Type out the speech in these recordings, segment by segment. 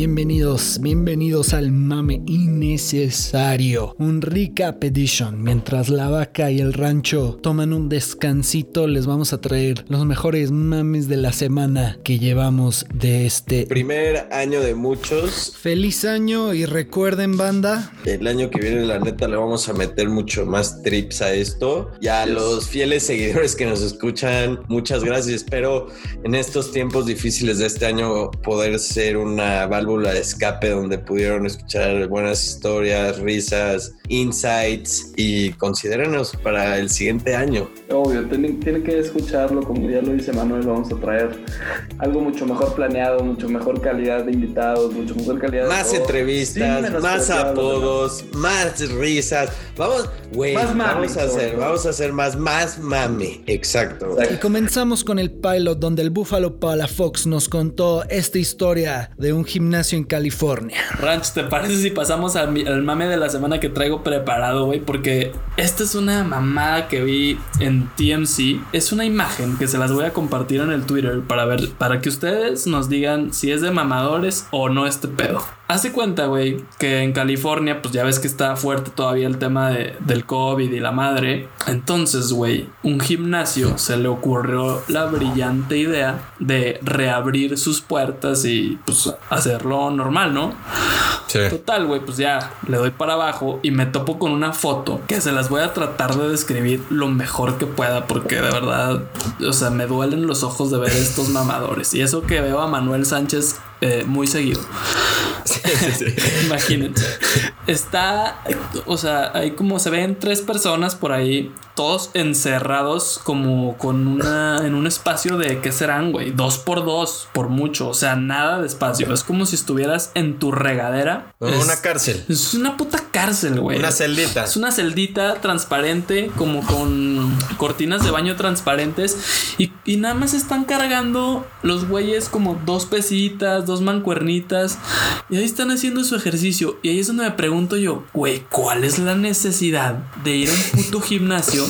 bienvenidos, bienvenidos al mame innecesario. Un recap edition. Mientras la vaca y el rancho toman un descansito, les vamos a traer los mejores mames de la semana que llevamos de este primer año de muchos. Feliz año y recuerden, banda. El año que viene, la neta, le vamos a meter mucho más trips a esto. Y a los fieles seguidores que nos escuchan, muchas gracias. Espero en estos tiempos difíciles de este año poder ser una válvula de escape donde pudieron escuchar buenas historias, risas, insights y considérenos para el siguiente año. Obvio, tienen, que escucharlo, como ya lo dice Manuel, vamos a traer algo mucho mejor planeado, mucho mejor calidad de invitados, mucho mejor calidad más de... entrevistas, más apodos, más risas. Vamos, güey, vamos a hacer, vamos a hacer más, más mami. Exacto. Y comenzamos con el pilot donde el Buffalo Palafox nos contó esta historia de un gimnasio en California. Ranch, ¿te parece si pasamos al, mame de la semana que traigo preparado, güey? Porque esta es una mamada que vi en TMC. Es una imagen que se las voy a compartir en el Twitter para ver, para que ustedes nos digan si es de mamadores o no este pedo. Hace cuenta, güey, que en California, pues ya ves que está fuerte todavía el tema de, del COVID y la madre. Entonces, güey, un gimnasio se le ocurrió la brillante idea de reabrir sus puertas y pues hacerlo normal, ¿no? Sí. Total, güey, pues ya le doy para abajo y me topo con una foto que se las voy a tratar de describir lo mejor que pueda porque de verdad, o sea, me duelen los ojos de ver estos mamadores. Y eso que veo a Manuel Sánchez eh, muy seguido. Imagínense. Está, o sea, hay como se ven tres personas por ahí, todos encerrados como con una, en un espacio de, ¿qué serán, güey? Dos por dos, por mucho, o sea, nada de espacio. Es como si estuvieras en tu regadera. una cárcel. Es una puta cárcel, güey. Una celdita. Es una celdita transparente, como con cortinas de baño transparentes. Y, y nada más están cargando los güeyes como dos pesitas, dos mancuernitas. Y ahí están haciendo su ejercicio. Y ahí es donde me pregunto yo, güey, ¿cuál es la necesidad de ir a un puto gimnasio?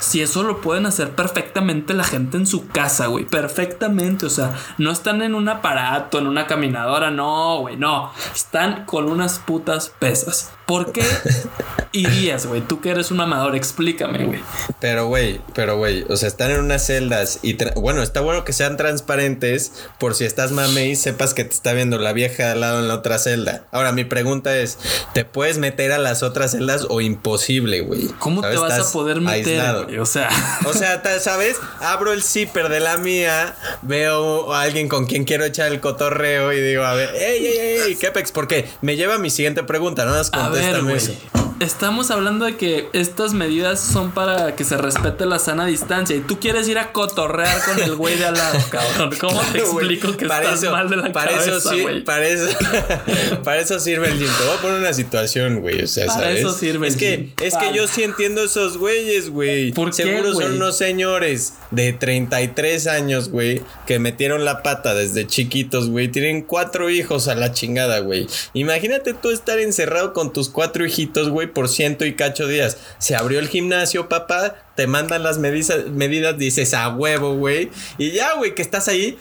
Si eso lo pueden hacer perfectamente la gente en su casa, güey. Perfectamente. O sea, no están en un aparato, en una caminadora. No, güey, no. Están con unas putas pesas. ¿Por qué irías, güey? Tú que eres un amador, explícame, güey. Pero, güey, pero, güey, o sea, están en unas celdas y, bueno, está bueno que sean transparentes por si estás mame y sepas que te está viendo la vieja al lado en la otra celda. Ahora, mi pregunta es, ¿te puedes meter a las otras celdas o imposible, güey? ¿Cómo te vas a poder meter? O sea, o sea, ¿sabes? Abro el zipper de la mía, veo a alguien con quien quiero echar el cotorreo y digo, a ver, ey, ey, ey, ¿qué pex? ¿Por qué? Me lleva a mi siguiente pregunta, no las contéstame eso. Estamos hablando de que estas medidas son para que se respete la sana distancia y tú quieres ir a cotorrear con el güey de al lado, cabrón. ¿Cómo te explico que estás mal de la para cabeza, eso sí, para eso, para eso sirve el gym. Te voy a poner una situación, güey. O sea, para eso sirve es el que, Es que yo sí entiendo esos güeyes, güey. ¿Por Seguro son unos señores de 33 años, güey, que metieron la pata desde chiquitos, güey. Tienen cuatro hijos a la chingada, güey. Imagínate tú estar encerrado con tus cuatro hijitos, güey por ciento y cacho días. Se abrió el gimnasio, papá, te mandan las medidas, medidas dices a huevo, güey. Y ya, güey, que estás ahí.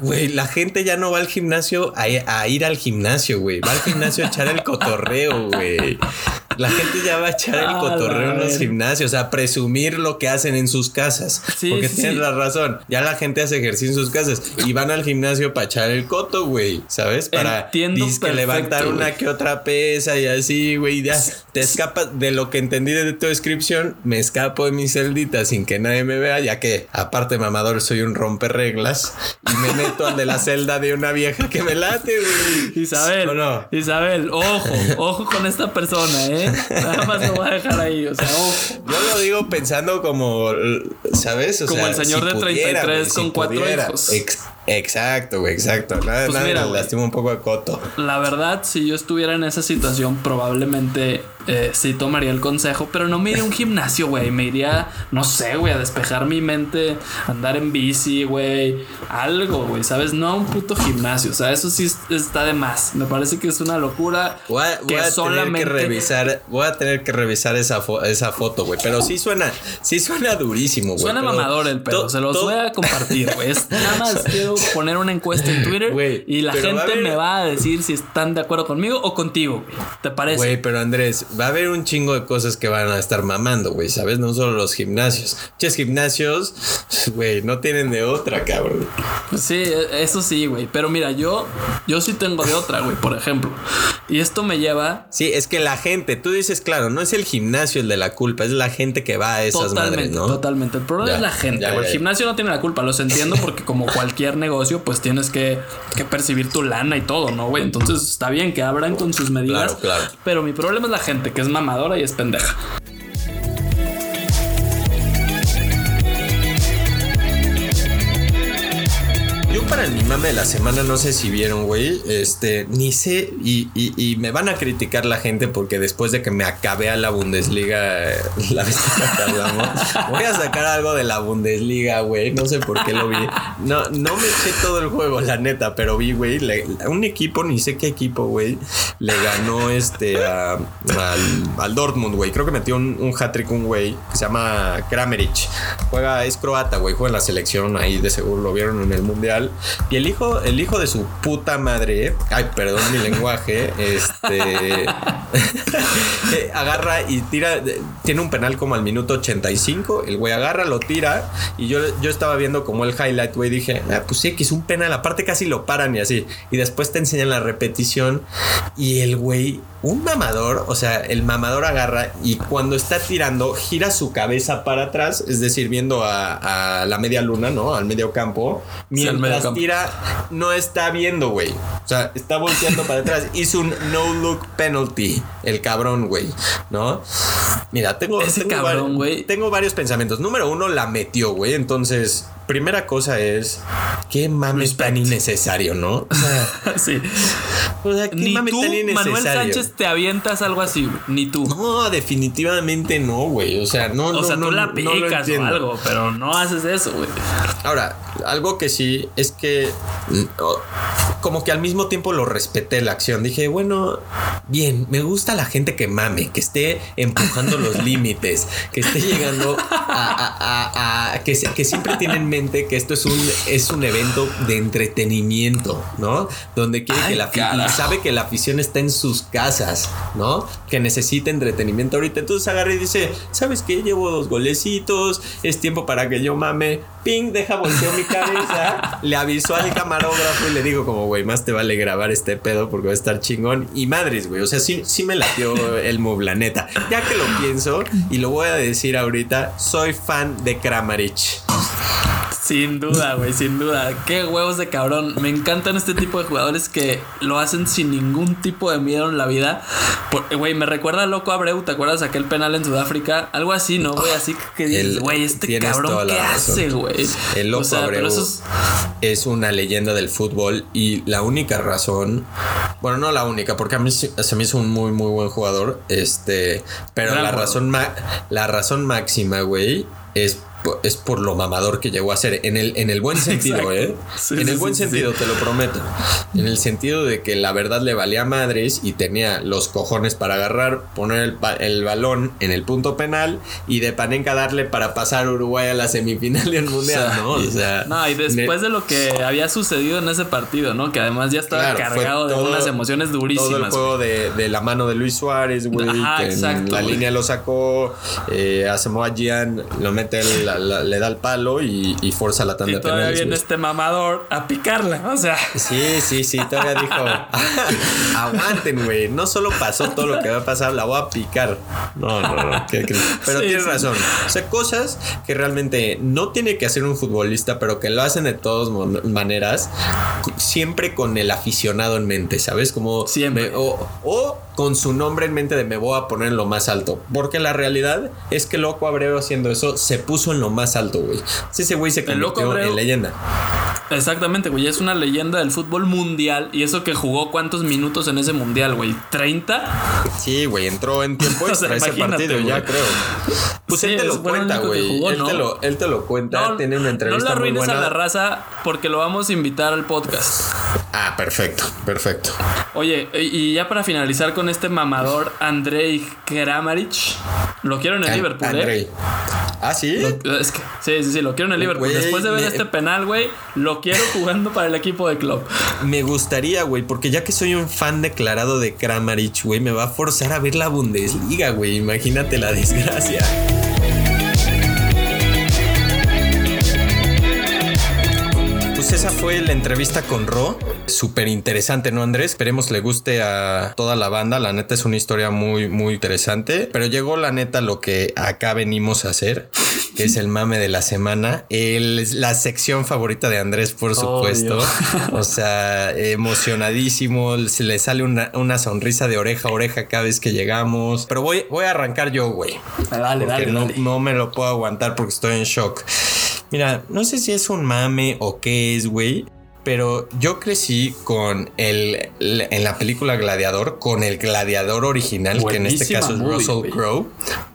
Güey, la gente ya no va al gimnasio a, a ir al gimnasio, güey. Va al gimnasio a echar el cotorreo, güey. La gente ya va a echar el cotorreo en los gimnasios, a presumir lo que hacen en sus casas. porque tienes la razón. Ya la gente hace ejercicio en sus casas y van al gimnasio para echar el coto, güey. ¿Sabes? Para que levantar una que otra pesa y así, güey. Ya te escapas de lo que entendí de tu descripción. Me escapo de mi celdita sin que nadie me vea, ya que aparte mamador soy un romper reglas y me meto al de la celda de una vieja que me late, güey. Isabel, Isabel, ojo, ojo con esta persona, ¿eh? Nada más lo voy a dejar ahí. O sea, Yo lo digo pensando como, ¿sabes? como el señor de 33 con cuatro hijos. Exacto, güey, exacto. Nada, pues nada lastima un poco a Coto. La verdad, si yo estuviera en esa situación, probablemente eh, sí tomaría el consejo, pero no me iría a un gimnasio, güey. Me iría, no sé, güey, a despejar mi mente, andar en bici, güey. Algo, güey, ¿sabes? No a un puto gimnasio. O sea, eso sí está de más. Me parece que es una locura. Voy a, que solamente... tener que revisar, voy a tener que revisar esa, esa foto, güey. Pero sí suena, sí suena durísimo, güey. Suena mamador el pedo. Se los voy a compartir, güey. Nada más quiero poner una encuesta en Twitter y la gente me va a decir si están de acuerdo conmigo o contigo. ¿Te parece? Güey, pero Andrés, va a haber un chingo de cosas que van a estar mamando, güey, ¿sabes? No solo los gimnasios. Ches gimnasios, güey, no tienen de otra, cabrón. Sí, eso sí, güey. Pero mira, yo, yo sí tengo de otra, güey, por ejemplo. Y esto me lleva. Sí, es que la gente, tú dices, claro, no es el gimnasio el de la culpa, es la gente que va a esas totalmente, madres, ¿no? Totalmente. El problema es la gente. el gimnasio no tiene la culpa, los entiendo porque como cualquier negocio, pues tienes que, que percibir tu lana y todo, ¿no, güey? Entonces está bien que abran con sus medidas. Claro, claro. Pero mi problema es la gente que es mamadora y es pendeja. Mi mame de la semana, no sé si vieron, güey. Este, ni sé. Y, me van a criticar la gente porque después de que me acabé a la Bundesliga eh, la vez que hablamos, voy a sacar algo de la Bundesliga, güey. No sé por qué lo vi. No, no me eché todo el juego, la neta, pero vi, güey. Un equipo, ni sé qué equipo, güey, le ganó este al, al, Dortmund, güey. Creo que metió un, un hat-trick, un güey que se llama Kramerich. Juega, es croata, güey. Juega en la selección ahí, de seguro lo vieron en el mundial. Y el hijo, el hijo de su puta madre, ay, perdón mi lenguaje, este agarra y tira, tiene un penal como al minuto 85, el güey agarra, lo tira, y yo, yo estaba viendo como el highlight, güey, dije, ah, pues sí, que es un penal, aparte casi lo paran y así, y después te enseñan la repetición, y el güey un mamador, o sea, el mamador agarra y cuando está tirando gira su cabeza para atrás, es decir, viendo a, la media luna, ¿no? Al medio campo. Mientras tira, no está viendo, güey. O sea, está volteando para atrás. Hizo un no look penalty, el cabrón, güey, ¿no? Mira, tengo, Ese cabrón, güey. Tengo varios pensamientos. Número uno, la metió, güey. Entonces, primera cosa es qué mames tan innecesario, ¿no? O sea, sí. O sea, qué Ni tú, tan innecesario. Manuel Sánchez te avientas algo así, ni tú. No, definitivamente no, güey. O sea, no, o sea, tú la picas o algo, pero no haces eso, güey. Ahora, algo que sí es que mm, como que al mismo tiempo lo respeté la acción. Dije, bueno, bien, me gusta la gente que mame, que esté empujando los límites, que esté llegando a, que, que siempre tienen mente que esto es un, es un evento de entretenimiento, ¿no? Donde quiere que la y sabe que la afición está en sus casas, ¿no? Que necesita entretenimiento ahorita. Entonces agarra y dice, ¿sabes qué? Llevo dos golecitos, es tiempo para que yo mame. Ping, deja voltear mi cabeza. le avisó al camarógrafo y le digo como, güey, más te vale grabar este pedo porque va a estar chingón. Y madres, güey, o sea, sí, sí me latió el move, la neta. Ya que lo pienso y lo voy a decir ahorita, soy fan de Kramarich. Sin duda, güey, sin duda. Qué huevos de cabrón. Me encantan este tipo de jugadores que lo hacen sin ningún tipo de miedo en la vida. Güey, me recuerda a Loco Abreu, ¿te acuerdas aquel penal en Sudáfrica? Algo así, ¿no, güey? Así que dices, güey, este cabrón, ¿qué hace, güey? El Loco Abreu es... una leyenda del fútbol y la única razón, bueno, no la única, porque a mí se me hizo un muy, muy buen jugador, este, pero la razón, la razón máxima, güey, es es por lo mamador que llegó a ser. En el, en el buen sentido, ¿eh? en el buen sentido, te lo prometo. En el sentido de que la verdad le valía madres y tenía los cojones para agarrar, poner el, balón en el punto penal y de Panenka darle para pasar Uruguay a la semifinal del mundial, ¿no? O sea, no, y después de lo que había sucedido en ese partido, ¿no? Que además ya estaba cargado de unas emociones durísimas. Todo el juego de, la mano de Luis Suárez, güey. que en la línea lo sacó, eh, a Samoa Gian lo mete el le da el palo y, y forza la tanda y todavía viene este mamador a picarla, o sea. Sí, sí, sí, todavía dijo, aguanten, güey, no solo pasó todo lo que va a pasar, la voy a picar. No, no, no, pero tienes razón. O sea, cosas que realmente no tiene que hacer un futbolista, pero que lo hacen de todas maneras, siempre con el aficionado en mente, ¿sabes? Como siempre. o, o con su nombre en mente de me voy a poner en lo más alto. Porque la realidad es que Loco Abreu haciendo eso se puso en lo más alto, güey. Sí, ese güey se convirtió en leyenda. Exactamente, güey. Es una leyenda del fútbol mundial. Y eso que jugó cuántos minutos en ese mundial, güey. ¿30? Sí, güey. Entró en tiempo extra ese partido, ya creo. Pues él te lo cuenta, güey. él, te lo, él te lo cuenta. Tiene una entrevista. No la arruines a la raza porque lo vamos a invitar al podcast. Ah, perfecto, perfecto. Oye, y ya para finalizar con este mamador, Andrei Kramaric. Lo quiero en el Liverpool, ¿eh? ¿Ah, sí? es que, sí, sí, sí, lo quiero en el Liverpool. Después de ver este penal, güey, lo quiero jugando para el equipo de club. Me gustaría, güey, porque ya que soy un fan declarado de Kramaric, güey, me va a forzar a ver la Bundesliga, güey. Imagínate la desgracia. Esa fue la entrevista con Ro. Súper interesante, ¿no, Andrés? Esperemos le guste a toda la banda. La neta es una historia muy, muy interesante. Pero llegó la neta lo que acá venimos a hacer, que es el mame de la semana. El, la sección favorita de Andrés, por supuesto. o sea, emocionadísimo. Se le sale una, sonrisa de oreja a oreja cada vez que llegamos. Pero voy, voy a arrancar yo, güey. Dale, dale, no, dale. no me lo puedo aguantar porque estoy en shock. Mira, no sé si es un mame o qué es, güey. Pero yo crecí con el, en la película Gladiador, con el Gladiador original, que en este caso es Russell Crowe.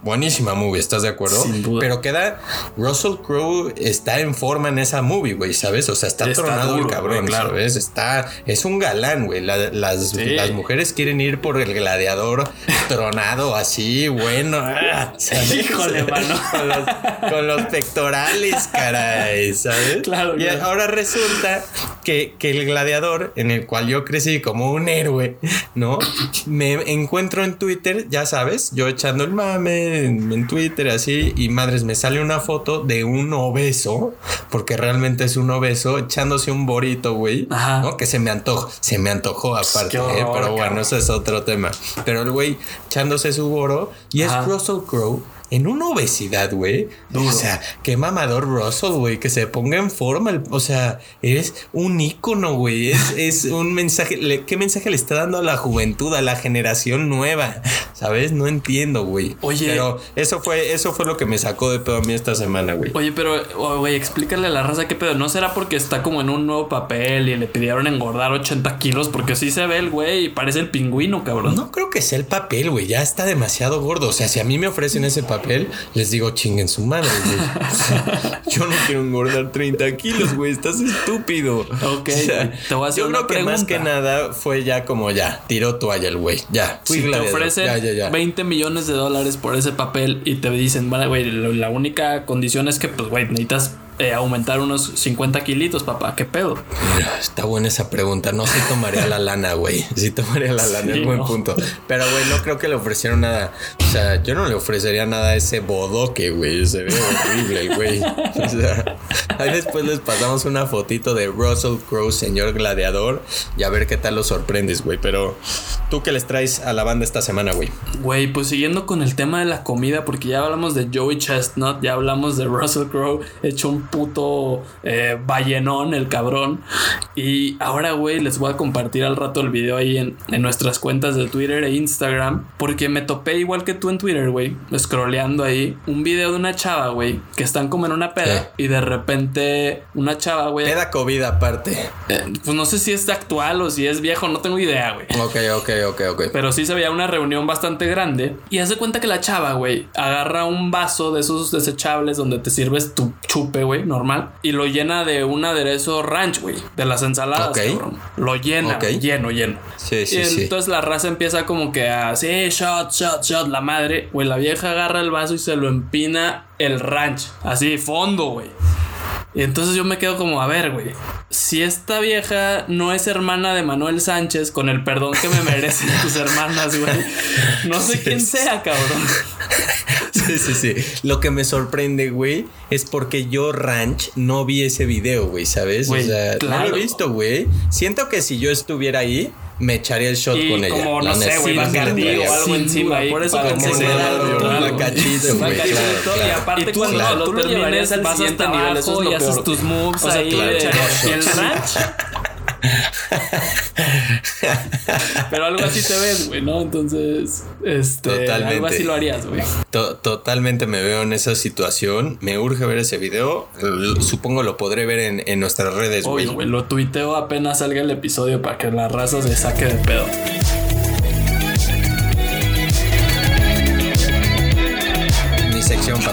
Buenísima movie, ¿estás de acuerdo? Pero queda, Russell Crowe está en forma en esa movie, güey, ¿sabes? O sea, está, tronado el cabrón, claro. ¿sabes? Está, es un galán, güey. las, las mujeres quieren ir por el Gladiador tronado así, bueno. Ah, Híjole, mano. Con los, con los pectorales, caray, ¿sabes? Claro. Y ahora resulta que, el gladiador, en el cual yo crecí como un héroe, ¿no? Me encuentro en Twitter, ya sabes, yo echando el mame en, Twitter así, y madres, me sale una foto de un obeso, porque realmente es un obeso, echándose un borito, güey, ¿no? Que se me antojó, se me antojó aparte, ¿eh? pero bueno, eso es otro tema. Pero el güey echándose su boro, y es Russell Crowe en una obesidad, güey. O sea, qué mamador Russell, güey, que se ponga en forma. o sea, eres un ícono, güey. Es, un mensaje. ¿Qué mensaje le está dando a la juventud, a la generación nueva? ¿Sabes? No entiendo, güey. Oye. Pero eso fue, eso fue lo que me sacó de pedo a mí esta semana, güey. Oye, pero, oh, güey, explícale a la raza qué pedo. ¿No será porque está como en un nuevo papel y le pidieron engordar 80 kilos? Porque sí se ve el güey y parece el pingüino, cabrón. No creo que sea el papel, güey. Ya está demasiado gordo. O sea, si a mí me ofrecen ese papel les digo chinguen su madre, yo no quiero engordar 30 kilos, güey. Estás estúpido. Ok. te voy a hacer yo una creo que más que nada fue ya como ya, tiró toalla el güey. Ya. si te ofrecen 20 millones de dólares por ese papel y te dicen, vale, güey, la única condición es que, pues, güey, necesitas eh, aumentar unos 50 kilitos, papá. ¿Qué pedo? está buena esa pregunta. No si tomaría la lana, güey. Si tomaría la lana, es buen punto. Pero, güey, no creo que le ofrecieron nada. O sea, yo no le ofrecería nada a ese bodoque, güey. Se ve horrible, güey. O sea, ahí después les pasamos una fotito de Russell Crowe, señor gladiador, y a ver qué tal lo sorprendes, güey. Pero, ¿tú qué les traes a la banda esta semana, güey? Güey, pues siguiendo con el tema de la comida, porque ya hablamos de Joey Chestnut, ya hablamos de Russell Crowe, hecho un puto eh, ballenón, el cabrón. Y ahora, güey, les voy a compartir al rato el video ahí en, nuestras cuentas de Twitter e Instagram. Porque me topé igual que tú en Twitter, güey, scrolleando ahí, un video de una chava, güey, que están como en una peda y de repente una chava, güey. Peda COVID aparte. Eh, pues no sé si es actual o si es viejo, no tengo idea, güey. Ok, ok, ok, ok. Pero sí se veía una reunión bastante grande. Y hace cuenta que la chava, güey, agarra un vaso de esos desechables donde te sirves tu chupe, güey, normal, y lo llena de un aderezo ranch, güey, de las ensaladas, cabrón. Lo llena, lleno, lleno. Sí, sí, y entonces la raza empieza como que a, sí, shot, shot, shot, la madre, güey, la vieja agarra el vaso y se lo empina el ranch, así, fondo, güey. Y entonces yo me quedo como, a ver, güey, si esta vieja no es hermana de Manuel Sánchez, con el perdón que me merecen tus hermanas, güey, no sé quién sea, cabrón. Sí, sí, sí. Lo que me sorprende, güey, es porque yo, Ranch, no vi ese video, güey, ¿sabes? o sea, no lo he visto, güey. Siento que si yo estuviera ahí, me echaría el shot con ella. Como, no sé, güey, Bacardí o algo encima ahí. Por eso que era cachito, güey. Y aparte, cuando lo termines, vas hasta abajo y haces tus moves ahí. Y el ranch Pero algo así te ves, güey, ¿no? Entonces, este, Totalmente. algo así lo harías, güey. totalmente me veo en esa situación. Me urge ver ese video. Supongo lo podré ver en, en nuestras redes, güey. güey, lo tuiteo apenas salga el episodio para que la raza se saque de pedo.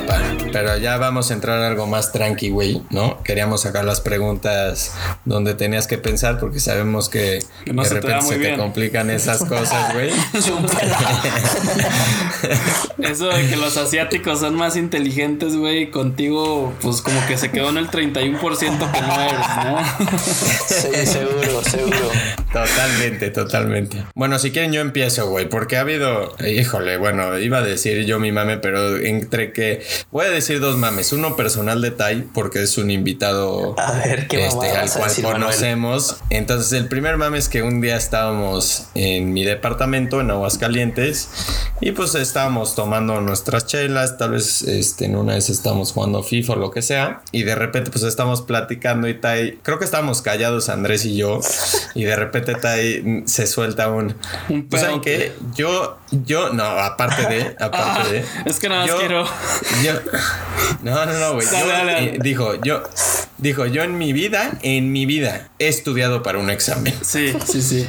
Papá. Pero ya vamos a entrar a algo más tranqui, güey, ¿no? Queríamos sacar las preguntas donde tenías que pensar porque sabemos que, de repente se te complican esas cosas, güey. Eso de que los asiáticos son más inteligentes, güey, contigo, pues como que se quedó en el 31% que no eres, ¿no? sí, seguro, seguro. Totalmente, totalmente. Bueno, si quieren yo empiezo, güey, porque ha habido, híjole, bueno, iba a decir yo mi mame, pero entre que voy a decir dos mames, uno personal de Tai porque es un invitado a ver, ¿qué este, al cual conocemos. Entonces, el primer mame es que un día estábamos en mi departamento en Aguascalientes y pues estábamos tomando nuestras chelas, tal vez este, en una vez estábamos jugando FIFA o lo que sea. Y de repente pues estamos platicando y Tai, creo que estábamos callados Andrés y yo y de repente Tai se suelta un, un pues, ¿saben qué? Yo yo no, aparte de aparte de es que nada más quiero yo, no, no, no, güey. Eh, dijo, yo, dijo, yo en mi vida, en mi vida, he estudiado para un examen. Sí, sí, sí.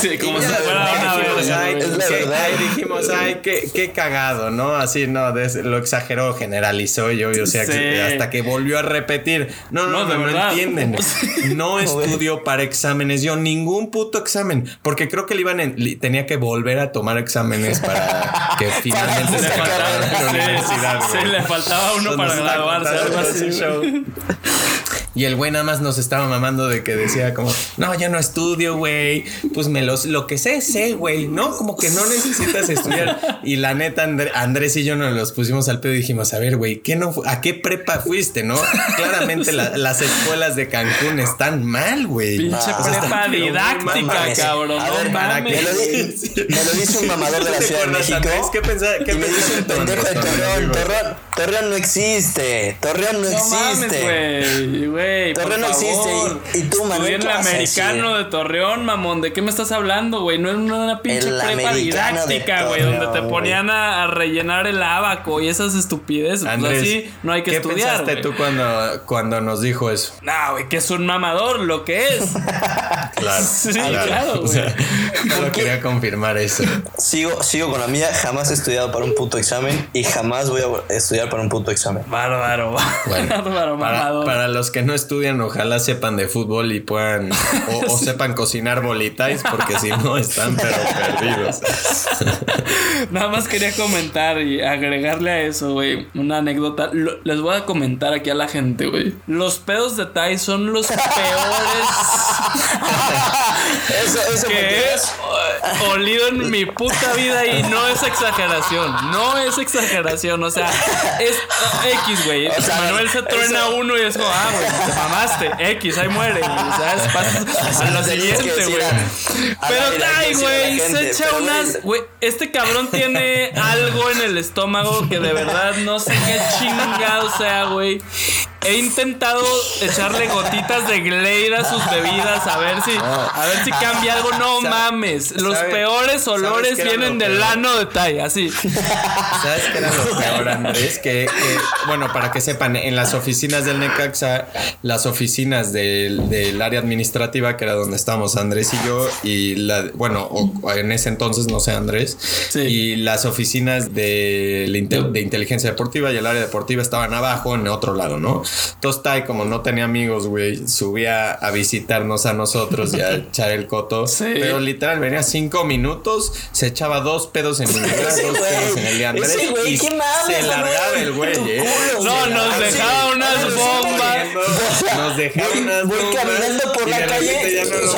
sí como si fuera una vez. Ahí dijimos, ay, qué, qué, cagado, ¿no? Así, no, lo exageró, generalizó yo, o sea, hasta que volvió a repetir. No, no, no, no, entienden. No estudió para exámenes, yo ningún puto examen, porque creo que le iban en, tenía que volver a tomar exámenes para que finalmente se la universidad. Sí, le faltaba uno para graduarse, algo así. Y el güey nada más nos estaba mamando de que decía como, no, yo no estudio, güey. Pues me los, lo que sé, sé, güey, ¿no? Como que no necesitas estudiar. Y la neta, Andrés y yo nos los pusimos al pedo y dijimos, a ver, güey, ¿qué no, ¿a qué prepa fuiste, no? Claramente las escuelas de Cancún están mal, güey. Pinche prepa didáctica, cabrón. A ver, ¿para qué? Me lo, dice un mamador de la Ciudad de México. ¿Qué pensaste? ¿Qué pensaste? un pendejo de Torreón. Torreón. Torreón no existe. Torreón no, existe. güey. Torreón no existe. Y, tú, man. el americano de Torreón, mamón. ¿De qué me estás hablando, güey? No es una pinche prepa didáctica, güey, donde te ponían a, rellenar el abaco y esas estupideces. pues así no hay que estudiar. ¿Qué pensaste tú cuando, cuando nos dijo eso? No, güey, que es un mamador, lo que es. claro. Sí, claro, güey. solo quería confirmar eso. Sigo, sigo con la mía. Jamás he estudiado para un puto examen y jamás voy a estudiar para un puto examen. Bárbaro. Bueno, bárbaro, para, para los que no estudian, ojalá sepan de fútbol y puedan, o, sepan cocinar bolitas, porque si no están pero perdidos. Nada más quería comentar y agregarle a eso, güey, una anécdota. les voy a comentar aquí a la gente, güey. Los pedos de Tai son los peores. eso, eso que he olido en mi puta vida y no es exageración. No es exageración. O sea, es X, güey. Manuel se truena uno y es como, ah, güey te mamaste, X, ahí muere. ¿Sabes? Pasas a lo siguiente, güey. Pero, ay, güey, se echa unas. Güey, este cabrón tiene algo en el estómago que de verdad no sé qué chingado sea, güey. He intentado echarle gotitas de Glade a sus bebidas a ver si a ver si cambia algo. No mames, los peores olores vienen del ano de Tai, así. ¿Sabes qué era lo peor, Andrés? Que, bueno, para que sepan, en las oficinas del Necaxa, las oficinas del, área administrativa, que era donde estábamos Andrés y yo, y la, bueno, en ese entonces, no sé, Andrés, y las oficinas de, de inteligencia deportiva y el área deportiva estaban abajo en otro lado, ¿no? Entonces Tai, como no tenía amigos, güey, subía a visitarnos a nosotros y a echar el coto. Pero literal, venía cinco minutos, se echaba dos pedos en mi vida, dos pedos en el de Andrés. y se largaba el güey, ¿eh? No, nos dejaba unas bombas. Nos dejaba unas bombas. Voy caminando por la calle. Ya no lo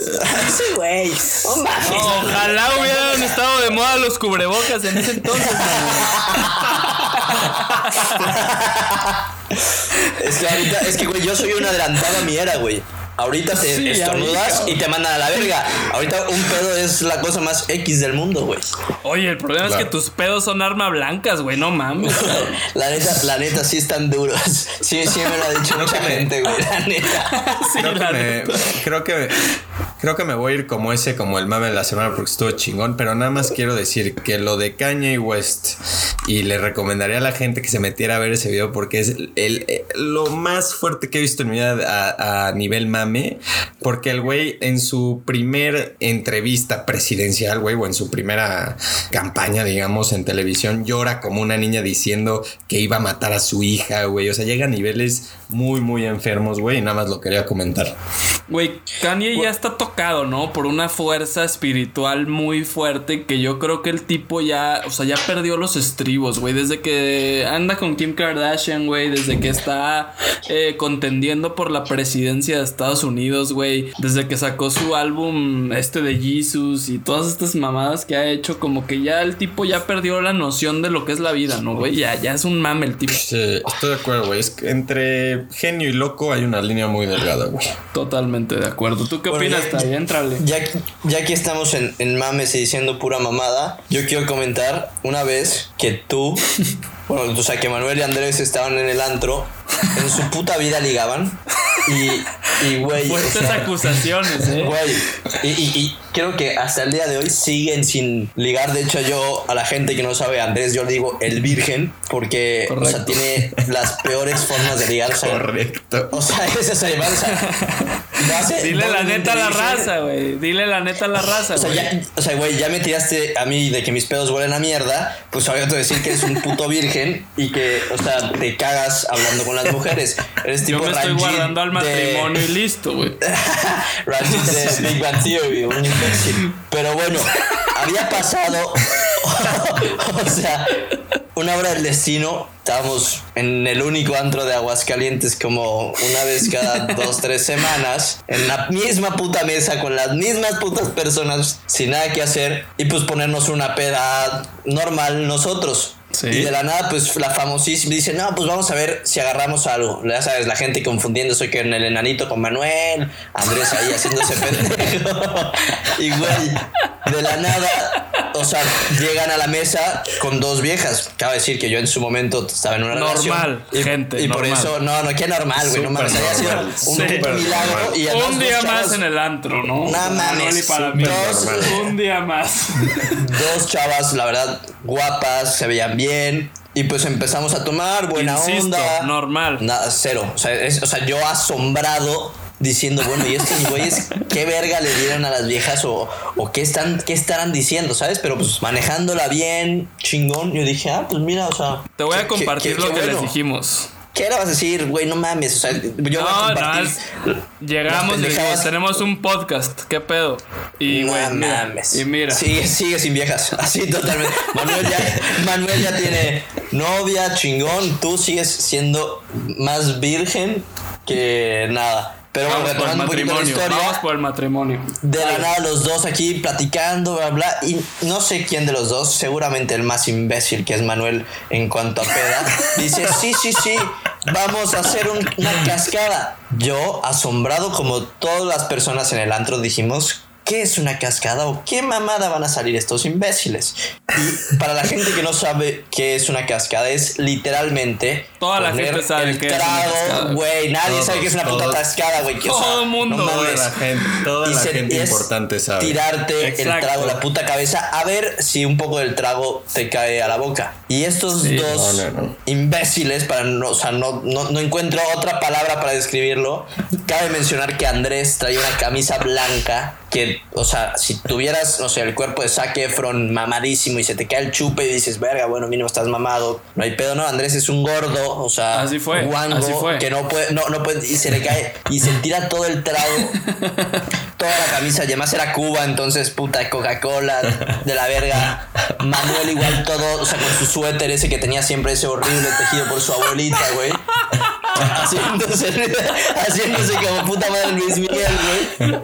Sí, güey. Ojalá hubieran estado de moda los cubrebocas en ese entonces, es que ahorita, es que, güey, yo soy un adelantado a mi era, güey. Ahorita te estornudas y te mandan a la verga. Ahorita un pedo es la cosa más X del mundo, güey. Oye, el problema es que tus pedos son armas blancas, güey, no mames. la neta, la neta sí están duros. Sí, sí me lo ha dicho mucha gente, güey. La neta. creo, que creo que creo que me voy a ir como ese, como el mame de la semana porque estuvo chingón, pero nada más quiero decir que lo de Kanye West y le recomendaría a la gente que se metiera a ver ese video porque es el, lo más fuerte que he visto en mi vida a, nivel mame, porque el güey en su primer entrevista presidencial, güey, o en su primera campaña, digamos, en televisión, llora como una niña diciendo que iba a matar a su hija, güey, o sea, llega a niveles muy, muy enfermos, güey, y nada más lo quería comentar. Güey, Kanye ya está tocado, ¿no? Por una fuerza espiritual muy fuerte que yo creo que el tipo ya, o sea, ya perdió los güey. Desde que anda con Kim Kardashian, güey. Desde que está eh, contendiendo por la presidencia de Estados Unidos, güey. Desde que sacó su álbum este de Jesus y todas estas mamadas que ha hecho, como que ya el tipo ya perdió la noción de lo que es la vida, ¿no, güey? Ya, ya es un mame el tipo. Sí, estoy de acuerdo, güey. Es que entre genio y loco hay una línea muy delgada, güey. Totalmente de acuerdo. ¿Tú qué opinas, ya, Entrale. Ya, ya que estamos en, en mames y diciendo pura mamada, yo quiero comentar una vez que tú, bueno, o sea, que Manuel y Andrés estaban en el antro, en su puta vida ligaban. Y, y güey. Fuertes acusaciones, eh. Güey. Y, y, creo que hasta el día de hoy siguen sin ligar. De hecho, yo, a la gente que no sabe, Andrés, yo le digo el virgen, porque, o sea, tiene las peores formas de ligar. Correcto. O sea, ese es el Dile la neta a la raza, güey. Dile la neta a la raza, güey. O sea, güey, ya me tiraste a mí de que mis pedos huelen a mierda. Pues ahora te decir que eres un puto virgen y que, o sea, te cagas hablando con las mujeres. Eres tipo Yo me estoy guardando al matrimonio y listo, güey. Ranjit de Big Bang Theory, un imbécil. Pero bueno, había pasado. o sea, una hora del destino. Estábamos en el único antro de Aguascalientes como una vez cada dos, tres semanas. En la misma puta mesa con las mismas putas personas sin nada que hacer. Y pues ponernos una peda normal nosotros. Y de la nada, pues la famosísima dice, no, pues vamos a ver si agarramos algo. Ya sabes, la gente confundiendo soy que en el enanito con Manuel, Andrés ahí haciéndose pendejo. y güey, de la nada, o sea, llegan a la mesa con dos viejas. Cabe decir que yo en su momento estaba en una normal, y, gente. Y por eso, no, no, qué normal, güey. No mames, había sido un milagro. Y un día más en el antro, ¿no? No mames. Para mí. Dos, un día más. Dos chavas, la verdad, guapas, se veían bien. Y pues empezamos a tomar, buena onda. Normal. Nada, cero. O sea, o sea, yo asombrado diciendo, bueno, ¿y estos güeyes qué verga le dieron a las viejas o, o qué, están, qué estarán diciendo, ¿sabes? Pero pues manejándola bien, chingón, yo dije, ah, pues mira, o sea. Te voy a compartir lo que les dijimos. ¿Qué le vas a decir, güey? No mames. O sea, yo voy a compartir. llegamos y dijimos, tenemos un podcast. ¿Qué pedo? Y, no mames. y mira. Sigue, sigue sin viejas. Así totalmente. Manuel ya, Manuel ya tiene novia, chingón. Tú sigues siendo más virgen que nada. Pero vamos por el matrimonio. Vamos por el matrimonio. De la nada, los dos aquí platicando, bla, bla. Y no sé quién de los dos, seguramente el más imbécil que es Manuel en cuanto a peda, dice: Sí, sí, sí, vamos a hacer una cascada. Yo, asombrado como todas las personas en el antro, dijimos: ¿Qué es una cascada o qué mamada van a salir estos imbéciles? Y para la gente que no sabe qué es una cascada, es literalmente. Toda la gente sabe qué es güey. Nadie sabe qué es una puta cascada, güey. Todo el mundo, no Toda la gente, toda la gente importante sabe. Tirarte el trago la puta cabeza a ver si un poco del trago te cae a la boca. Y estos dos imbéciles, para no, o sea, no, no, no encuentro otra palabra para describirlo. Cabe mencionar que Andrés trae una camisa blanca que, o sea, si tuvieras, no sé, el cuerpo de Zac Efron mamadísimo y se te cae el chupe y dices, verga, bueno, mínimo estás mamado, no hay pedo, no, Andrés es un gordo, o sea, así fue, guango, así fue. que no puede, no, no puede, y se le cae, y se tira todo el trago, toda la camisa, y además era Cuba, entonces, puta, Coca-Cola, de la verga, Manuel igual todo, o sea, con su suéter ese que tenía siempre ese horrible tejido por su abuelita, güey. Haciéndose, haciéndose como puta madre Luis Miguel, güey.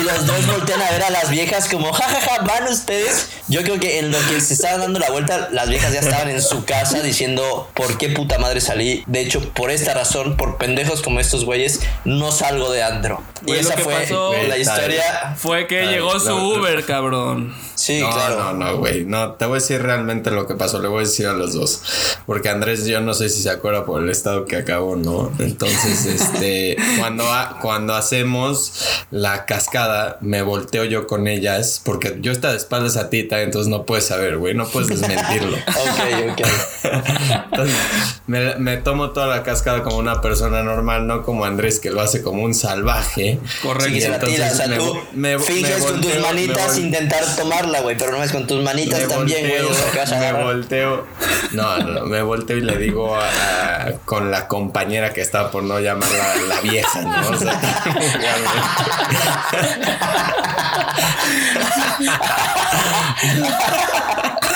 Y los dos voltean a ver a las viejas como, jajaja, van ustedes. Yo creo que en lo que se estaba dando la vuelta, las viejas ya estaban en su casa diciendo, ¿por qué puta madre salí? De hecho, por esta razón, por pendejos como estos güeyes, no salgo de andro. Y esa fue la historia. Fue que llegó su Uber, cabrón. Sí, no, claro. No, no, güey. No, te voy a decir realmente lo que pasó. Le voy a decir a los dos. Porque Andrés, yo no sé si se acuerda por el estado que acabo, no. Entonces, este, cuando, cuando hacemos la cascada, me volteo yo con ellas, porque yo estaba de espaldas a Tita, entonces no puedes saber, güey, no puedes desmentirlo. ok, ok. entonces, me, tomo toda la cascada como una persona normal, no como Andrés, que lo hace como un salvaje. Correcto. Y entonces me, finges con tus manitas intentar güey, pero no es con tus manitas también, güey. Me volteo. No, no, me volteo y le digo con la compañera que estaba por no llamarla la vieja, ¿no? O sea,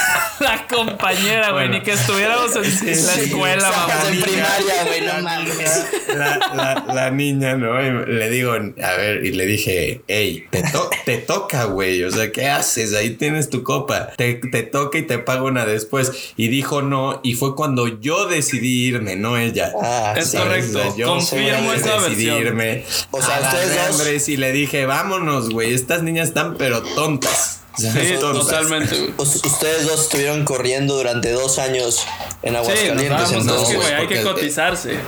la compañera, güey, ni que estuviéramos en la escuela, mamá. en primaria, güey, no mames. La, la, niña, ¿no? le digo, a ver, y le dije, hey, te, te toca, güey, o sea, ¿qué haces? Ahí tienes tu copa, te, te toca y te pago una después. Y dijo no, y fue cuando yo decidí irme, no ella. Ah, es correcto. yo Confirmo esa decidí irme o sea, ustedes y le dije, vámonos, güey, estas niñas están pero tontas. Sí, totalmente. Ustedes dos estuvieron corriendo durante dos años en Aguascalientes. Sí, entonces, hay que cotizarse.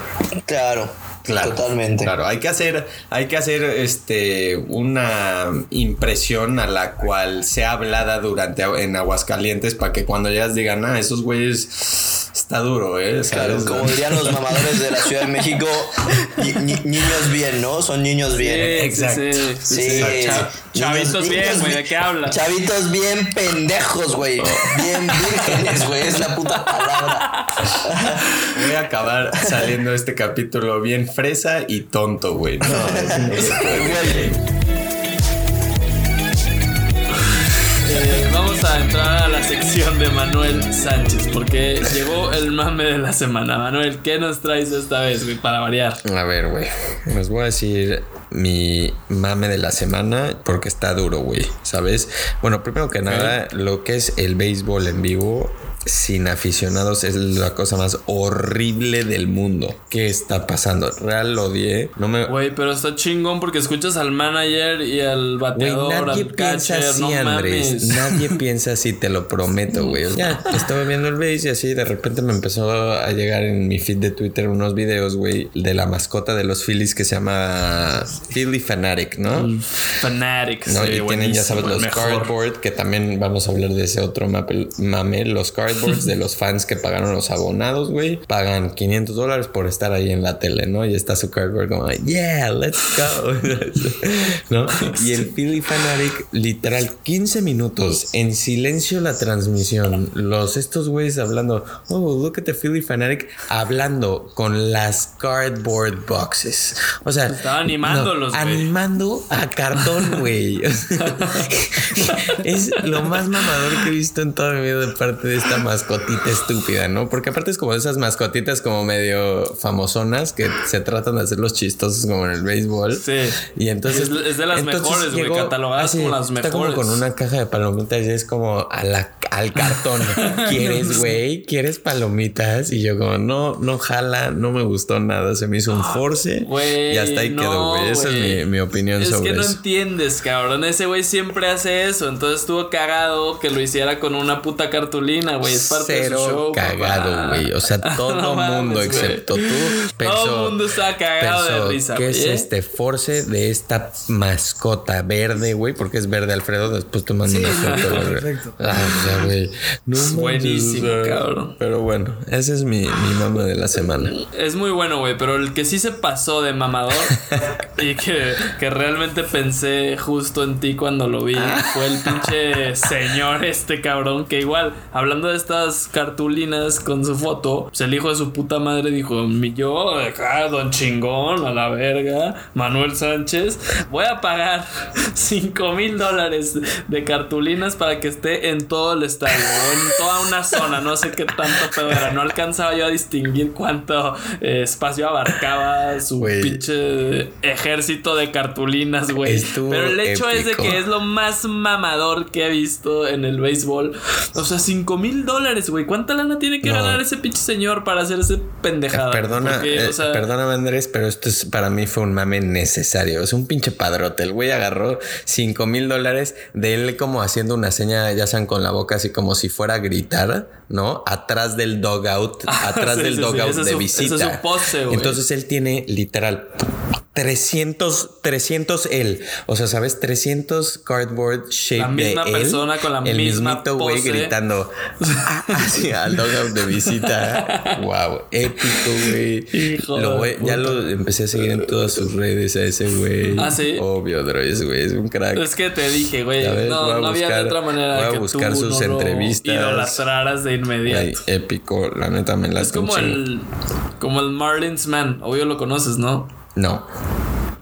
Claro. Claro, Totalmente. Claro, hay que hacer, hay que hacer este una impresión a la cual sea hablada durante en Aguascalientes para que cuando ellas digan, ah, esos güeyes está duro, eh. Claro, como dirían los mamadores de la Ciudad de México, niños bien, ¿no? Son niños bien. exacto. Sí, chavitos bien, güey, ¿de qué hablas? Chavitos bien pendejos, güey. Bien vírgenes, güey, es la puta palabra. Voy a acabar saliendo este capítulo bien fresa y tonto, güey. No, eh, entrar a la sección de Manuel Sánchez, porque llegó el mame de la semana. Manuel, ¿qué nos traes esta vez, güey, para variar? A ver, güey. Les voy a decir mi mame de la semana porque está duro, güey. ¿Sabes? Bueno, primero que nada, lo que es el béisbol en vivo sin aficionados es la cosa más horrible del mundo. ¿Qué está pasando? Real lo odié. No me. Güey, pero está chingón porque escuchas al manager y al bateador, nadie piensa así, Andrés. Nadie piensa así, te lo prometo, güey. Ya, estaba viendo el base y así de repente me empezó a llegar en mi feed de Twitter unos videos, güey, de la mascota de los Phillies que se llama Philly Fanatic, ¿no? Fanatic, ¿no? y tienen, ya sabes, los cardboard, que también vamos a hablar de ese otro mame, los cardboard de los fans que pagaron los abonados, güey. Pagan 500 dólares por estar ahí en la tele, ¿no? Y está su cardboard como, yeah, let's go. ¿No? Y el Philly Fanatic, literal, 15 minutos en silencio la transmisión. Los estos güeyes hablando, oh, look at the Philly Fanatic, hablando con las cardboard boxes. O sea, estaba animándolos, Animando a cartón, güey. es lo más mamador que he visto en toda mi vida de parte de esta mascotita estúpida, ¿no? Porque aparte es como de esas mascotitas como medio famosonas que se tratan de hacer los chistosos como en el béisbol. Sí. Y entonces. Es, de las mejores, güey, catalogadas como las mejores. Está como con una caja de palomitas y es como a la, al cartón. ¿Quieres, güey? ¿Quieres palomitas? Y yo como, no, no jala, no me gustó nada. Se me hizo un force. y hasta ahí quedó, güey. Esa es mi, opinión sobre eso. Es que no entiendes, cabrón. Ese güey siempre hace eso. Entonces estuvo cagado que lo hiciera con una puta cartulina, güey es parte Cero de su show, cagado, güey. O sea, todo el mundo, excepto tú, pensó. Todo el mundo estaba cagado de risa, ¿Qué es este force de esta mascota verde, güey? Porque es verde, Alfredo. Después te mando una foto, Perfecto. Ah, güey. No Buenísimo, cabrón. Pero bueno, ese es mi, mi mama de la semana. Es muy bueno, güey. Pero el que sí se pasó de mamador y que, que realmente pensé justo en ti cuando lo vi fue el pinche señor este cabrón que igual, hablando de estas cartulinas con su foto, pues el hijo de su puta madre dijo, yo, acá, don chingón, a la verga, Manuel Sánchez, voy a pagar 5 mil dólares de cartulinas para que esté en todo el estadio, en toda una zona, no sé qué tanto pedo era, no alcanzaba yo a distinguir cuánto eh, espacio abarcaba su pinche ejército de cartulinas, güey. Pero el hecho es de que es lo más mamador que he visto en el béisbol. O sea, 5 mil dólares dólares, güey. ¿Cuánta lana tiene que ganar ese pinche señor para hacer ese pendejada? Perdona, eh, perdóname Andrés, pero esto es para mí fue un mame necesario. Es un pinche padrote. El güey agarró 5 mil dólares de él como haciendo una seña, ya sean con la boca, así como si fuera a gritar, ¿no? Atrás del dogout, ah, atrás del dogout de visita. Entonces él tiene literal 300, 300 él. O sea, ¿sabes? 300 cardboard shape la misma persona con la el misma güey gritando así al dogout de visita. wow, épico, güey. ya lo empecé a seguir en todas sus redes a ese güey. Ah, sí. Obvio, Drois, güey, es un crack. Es que te dije, güey, no, no había de otra manera voy a buscar sus entrevistas. idolatraras de inmediato. Ay, épico, la neta me la Es como el como el Marlins Man, obvio lo conoces, ¿no? No.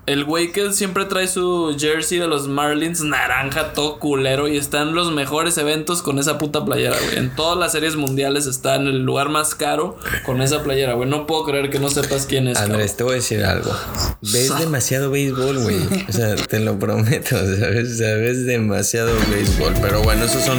El güey que siempre trae su jersey de los Marlins naranja, todo culero. Y está en los mejores eventos con esa puta playera, güey. En todas las series mundiales está en el lugar más caro con esa playera, güey. No puedo creer que no sepas quién es. Andrés, te voy a decir algo. Ves demasiado béisbol, güey. O sea, te lo prometo. ¿sabes? O sea, ves demasiado béisbol. Pero bueno, esos son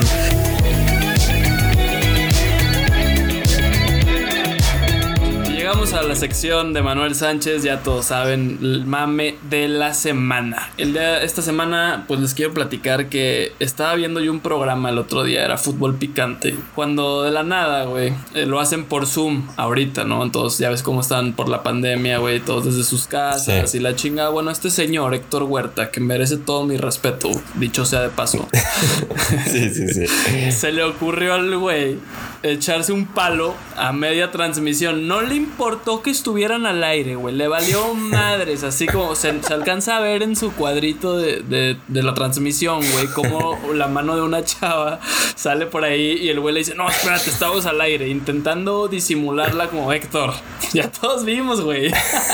a la sección de Manuel Sánchez, ya todos saben, el mame de la semana. El de esta semana, pues les quiero platicar que estaba viendo yo un programa el otro día, era fútbol picante. Cuando de la nada, güey, eh, lo hacen por Zoom ahorita, ¿no? Entonces ya ves cómo están por la pandemia, güey, todos desde sus casas y la chingada. Bueno, este señor, Héctor Huerta, que merece todo mi respeto, dicho sea de paso. sí, sí, sí. Se le ocurrió al güey echarse un palo a media transmisión. No le importó que estuvieran al aire, güey. Le valió madres. Así como se, alcanza a ver en su cuadrito de, la transmisión, güey, como la mano de una chava sale por ahí y el güey le dice, no, espérate, estamos al aire, intentando disimularla como Héctor. Ya todos vimos, güey.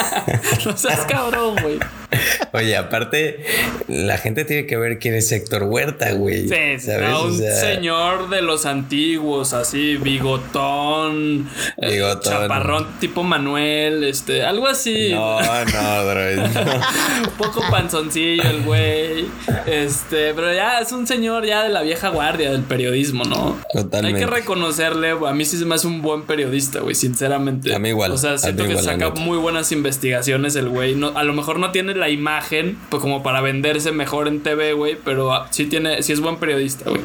no seas cabrón, güey. Oye, aparte, la gente tiene que ver quién es Héctor Huerta, güey. Sí, ¿sabes? un señor de los antiguos, así, bigotón, eh, bigotón. chaparrón tipo Manuel, este, algo así. No, no, bro. un poco panzoncillo el güey. Este, pero ya es un señor ya de la vieja guardia del periodismo, ¿no? Totalmente. Hay que reconocerle, a mí sí se me hace un buen periodista, güey, sinceramente. A mí igual. O sea, siento que saca muy buenas investigaciones el güey. No, a lo mejor no tiene la imagen, pues como para venderse mejor en TV, güey, pero ah, sí tiene, sí es buen periodista, güey.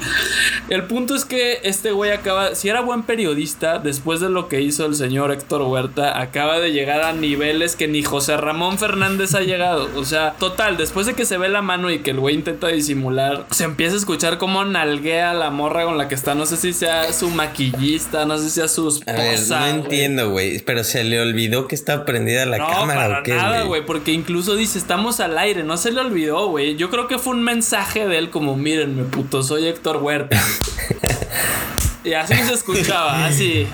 El punto es que este güey acaba, si era buen periodista, después de lo que hizo el señor Héctor Huerta, acaba de llegar a niveles que ni José Ramón Fernández ha llegado. O sea, total, después de que se ve la mano y que el güey intenta disimular, se empieza a escuchar cómo nalguea la morra con la que está, no sé si sea su maquillista, no sé si sea su esposa. no entiendo, güey, pero se le olvidó que está prendida la cámara o qué, nada, güey, porque incluso dice, estamos al aire, no se le olvidó, güey. Yo creo que fue un mensaje de él como, mírenme, puto, soy Héctor Huerta. Y así se escuchaba, así.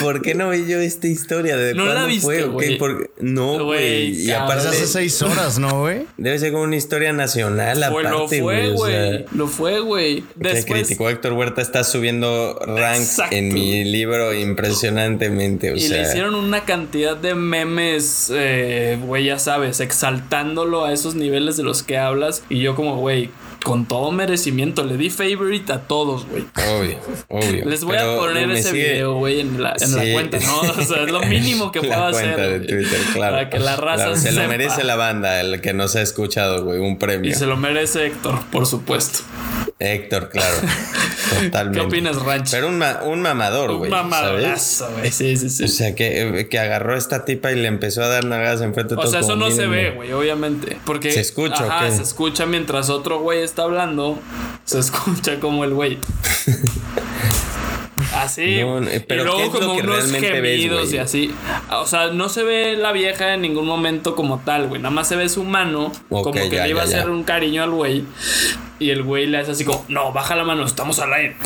¿Por qué no vi yo esta historia? ¿De no la viste, fue? Güey. No, güey. Y aparte hace seis horas, ¿no, güey? Debe ser como una historia nacional fue, aparte, Lo fue, güey. lo fue, güey. Después... criticó Héctor Huerta está subiendo ranks en mi libro impresionantemente, o y le hicieron una cantidad de memes, eh, güey, ya sabes, exaltándolo a esos niveles de los que hablas. Y yo como, güey, con todo merecimiento. Le di favorite a todos, güey. Obvio, obvio. Les voy a poner ese video, güey, en, la, en la cuenta, ¿no? O sea, es lo mínimo que puedo hacer. La cuenta de Twitter, claro. Para que la raza Se lo merece la banda, el que nos ha escuchado, güey, un premio. Y se lo merece Héctor, por supuesto. Héctor, claro. Totalmente. ¿Qué opinas, Ranch? Pero un, un mamador, güey. Un mamadorazo, güey. Sí, sí, sí. O sea, que, que agarró a esta tipa y le empezó a dar nalgadas enfrente de todo. O sea, eso no se ve, güey, obviamente. Porque. Se escucha, ajá, se escucha mientras otro güey está hablando. Se escucha como el güey. Así. pero y luego como unos gemidos y así. O sea, no se ve la vieja en ningún momento como tal, güey. Nada más se ve su mano. como que le iba a hacer un cariño al güey. Y el güey le hace así como, no, baja la mano, estamos al aire.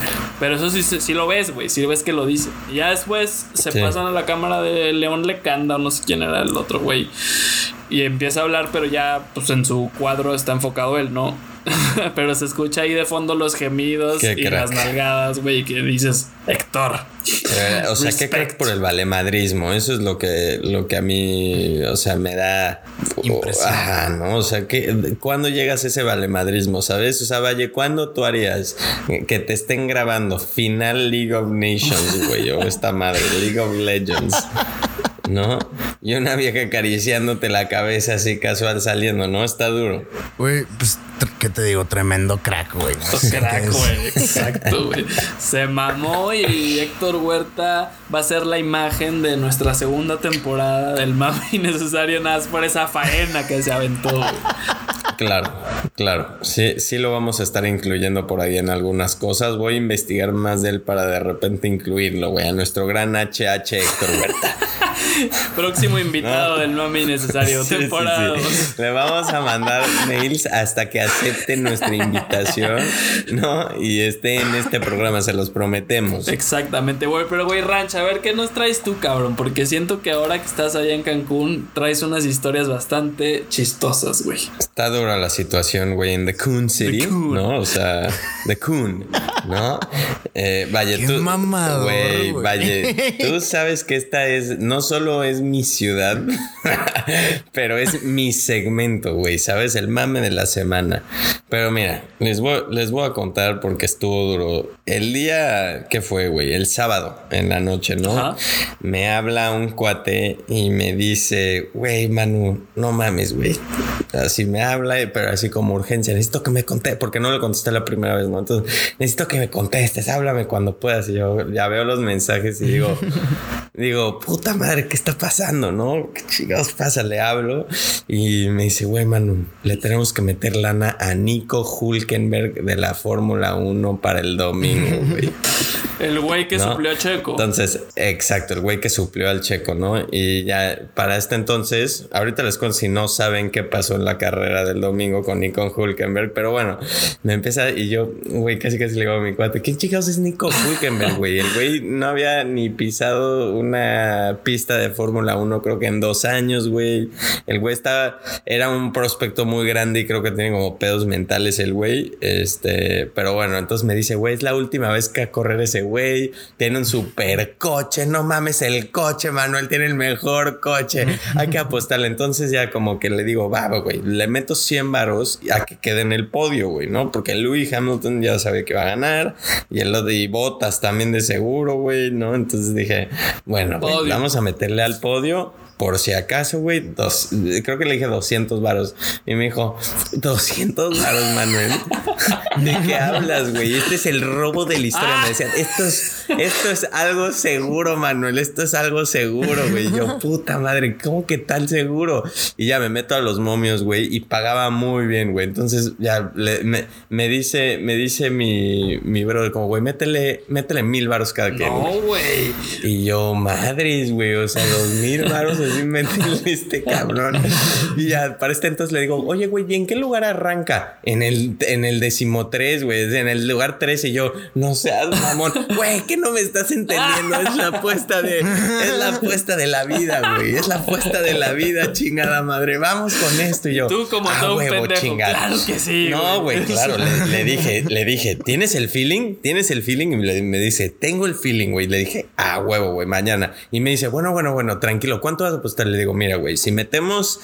Pero eso sí, sí lo ves, güey. Sí ves que lo dice. Y ya después se pasan a la cámara de León Lecanda, o no sé quién era el otro güey. Y empieza a hablar, pero ya pues en su cuadro está enfocado él, ¿no? Pero se escucha ahí de fondo los gemidos y las nalgadas, güey, que dices, Héctor. Eh, o sea, ¿qué crees por el valemadrismo? Eso es lo que, lo que a mí, o sea, me da impresión. Ajá, ¿no? O sea, que ¿cuándo llegas a ese valemadrismo? ¿Sabes? O sea, Valle, ¿cuándo tú harías que te estén grabando final League of Nations, güey? O esta madre, League of Legends. ¿No? Y una vieja acariciándote la cabeza así casual saliendo, ¿no? Está duro. Güey, pues, ¿qué te digo? Tremendo crack, güey. crack, güey. Exacto, güey. Se mamó y Héctor Huerta va a ser la imagen de nuestra segunda temporada del mame innecesario nada más por esa faena que se aventó, güey. Claro, claro. Sí, sí lo vamos a estar incluyendo por ahí en algunas cosas. Voy a investigar más de él para de repente incluirlo, güey, a nuestro gran HH Héctor Huerta. Próximo invitado del mami necesario temporada. Le vamos a mandar mails hasta que acepte nuestra invitación, ¿no? Y esté en este programa, se los prometemos. Exactamente, güey. Pero, güey, Ranch, a ver qué nos traes tú, cabrón. Porque siento que ahora que estás allá en Cancún, traes unas historias bastante chistosas, güey. Está dura la situación, güey, en The Coon City, ¿no? O sea, The Coon, ¿no? Eh, vaya, tú. güey, vaya, tú sabes que esta es no solo es mi ciudad, pero es mi segmento, güey, ¿sabes? El mame de la semana. Pero mira, les voy, les voy a contar porque estuvo duro. El día que fue, güey, el sábado en la noche, ¿no? Me habla un cuate y me dice, güey, Manu, no mames, güey. Así me habla, pero así como urgencia, necesito que me conteste, porque no le contesté la primera vez, ¿no? Entonces, necesito que me contestes, háblame cuando puedas. Y yo ya veo los mensajes y digo, digo, puta madre, ¿qué está pasando? ¿No? ¿Qué chingados pasa? Le hablo y me dice, güey, Manu, le tenemos que meter lana a Nico Hulkenberg de la Fórmula 1 para el domingo, güey. El güey que suplió a Checo. Entonces, exacto, el güey que suplió al Checo, ¿no? Y ya para este entonces, ahorita les cuento si no saben qué pasó en la carrera del domingo con Nico Hulkenberg, pero bueno, me empieza y yo, güey, casi casi le digo a mi cuate, ¿quién chicos es Nico Hulkenberg, güey? El güey no había ni pisado una pista de Fórmula 1, creo que en dos años, güey. El güey estaba, era un prospecto muy grande y creo que tiene como pedos mentales el güey. Este, pero bueno, entonces me dice, güey, es la última vez que a correr ese güey. Tiene un super coche, no mames el coche, Manuel, tiene el mejor coche. Hay que apostarle. Entonces ya como que le digo, va, güey, le meto 100 varos a que quede en el podio, güey, ¿no? Porque Louis Hamilton ya sabe que va a ganar y el de Botas también de seguro, güey, ¿no? Entonces dije, bueno, vamos a meterle al podio por si acaso, güey, creo que le dije 200 varos. Y me dijo, 200 varos, Manuel. ¿De qué hablas, güey? Este es el robo de la historia. Me decían, esto es, esto es algo seguro, Manuel. Esto es algo seguro, güey. Yo, puta madre, ¿cómo que tal seguro? Y ya me meto a los momios, güey, y pagaba muy bien, güey. Entonces ya me, dice, me dice mi, mi brother, como, güey, métele, métele mil varos cada quien. No, güey. Y yo, madres, güey, o sea, dos mil varos este cabrón. Y ya, para este entonces le digo, oye, güey, ¿y en qué lugar arranca? En el, en el decimotres, güey, en el lugar 13. Y yo, no seas mamón, güey, que no me estás entendiendo. Es la apuesta de, es la apuesta de la vida, güey. Es la apuesta de la vida, chingada madre. Vamos con esto. Y yo, tú como ah, todo huevo, chingada. Claro que sí. No, güey, claro. Le, dije, le dije, ¿tienes el feeling? ¿Tienes el feeling? Y me dice, tengo el feeling, güey. Le dije, ah, huevo, güey, mañana. Y me dice, bueno, bueno, bueno, tranquilo. ¿Cuánto vas a apostar? Le digo, mira, güey, si metemos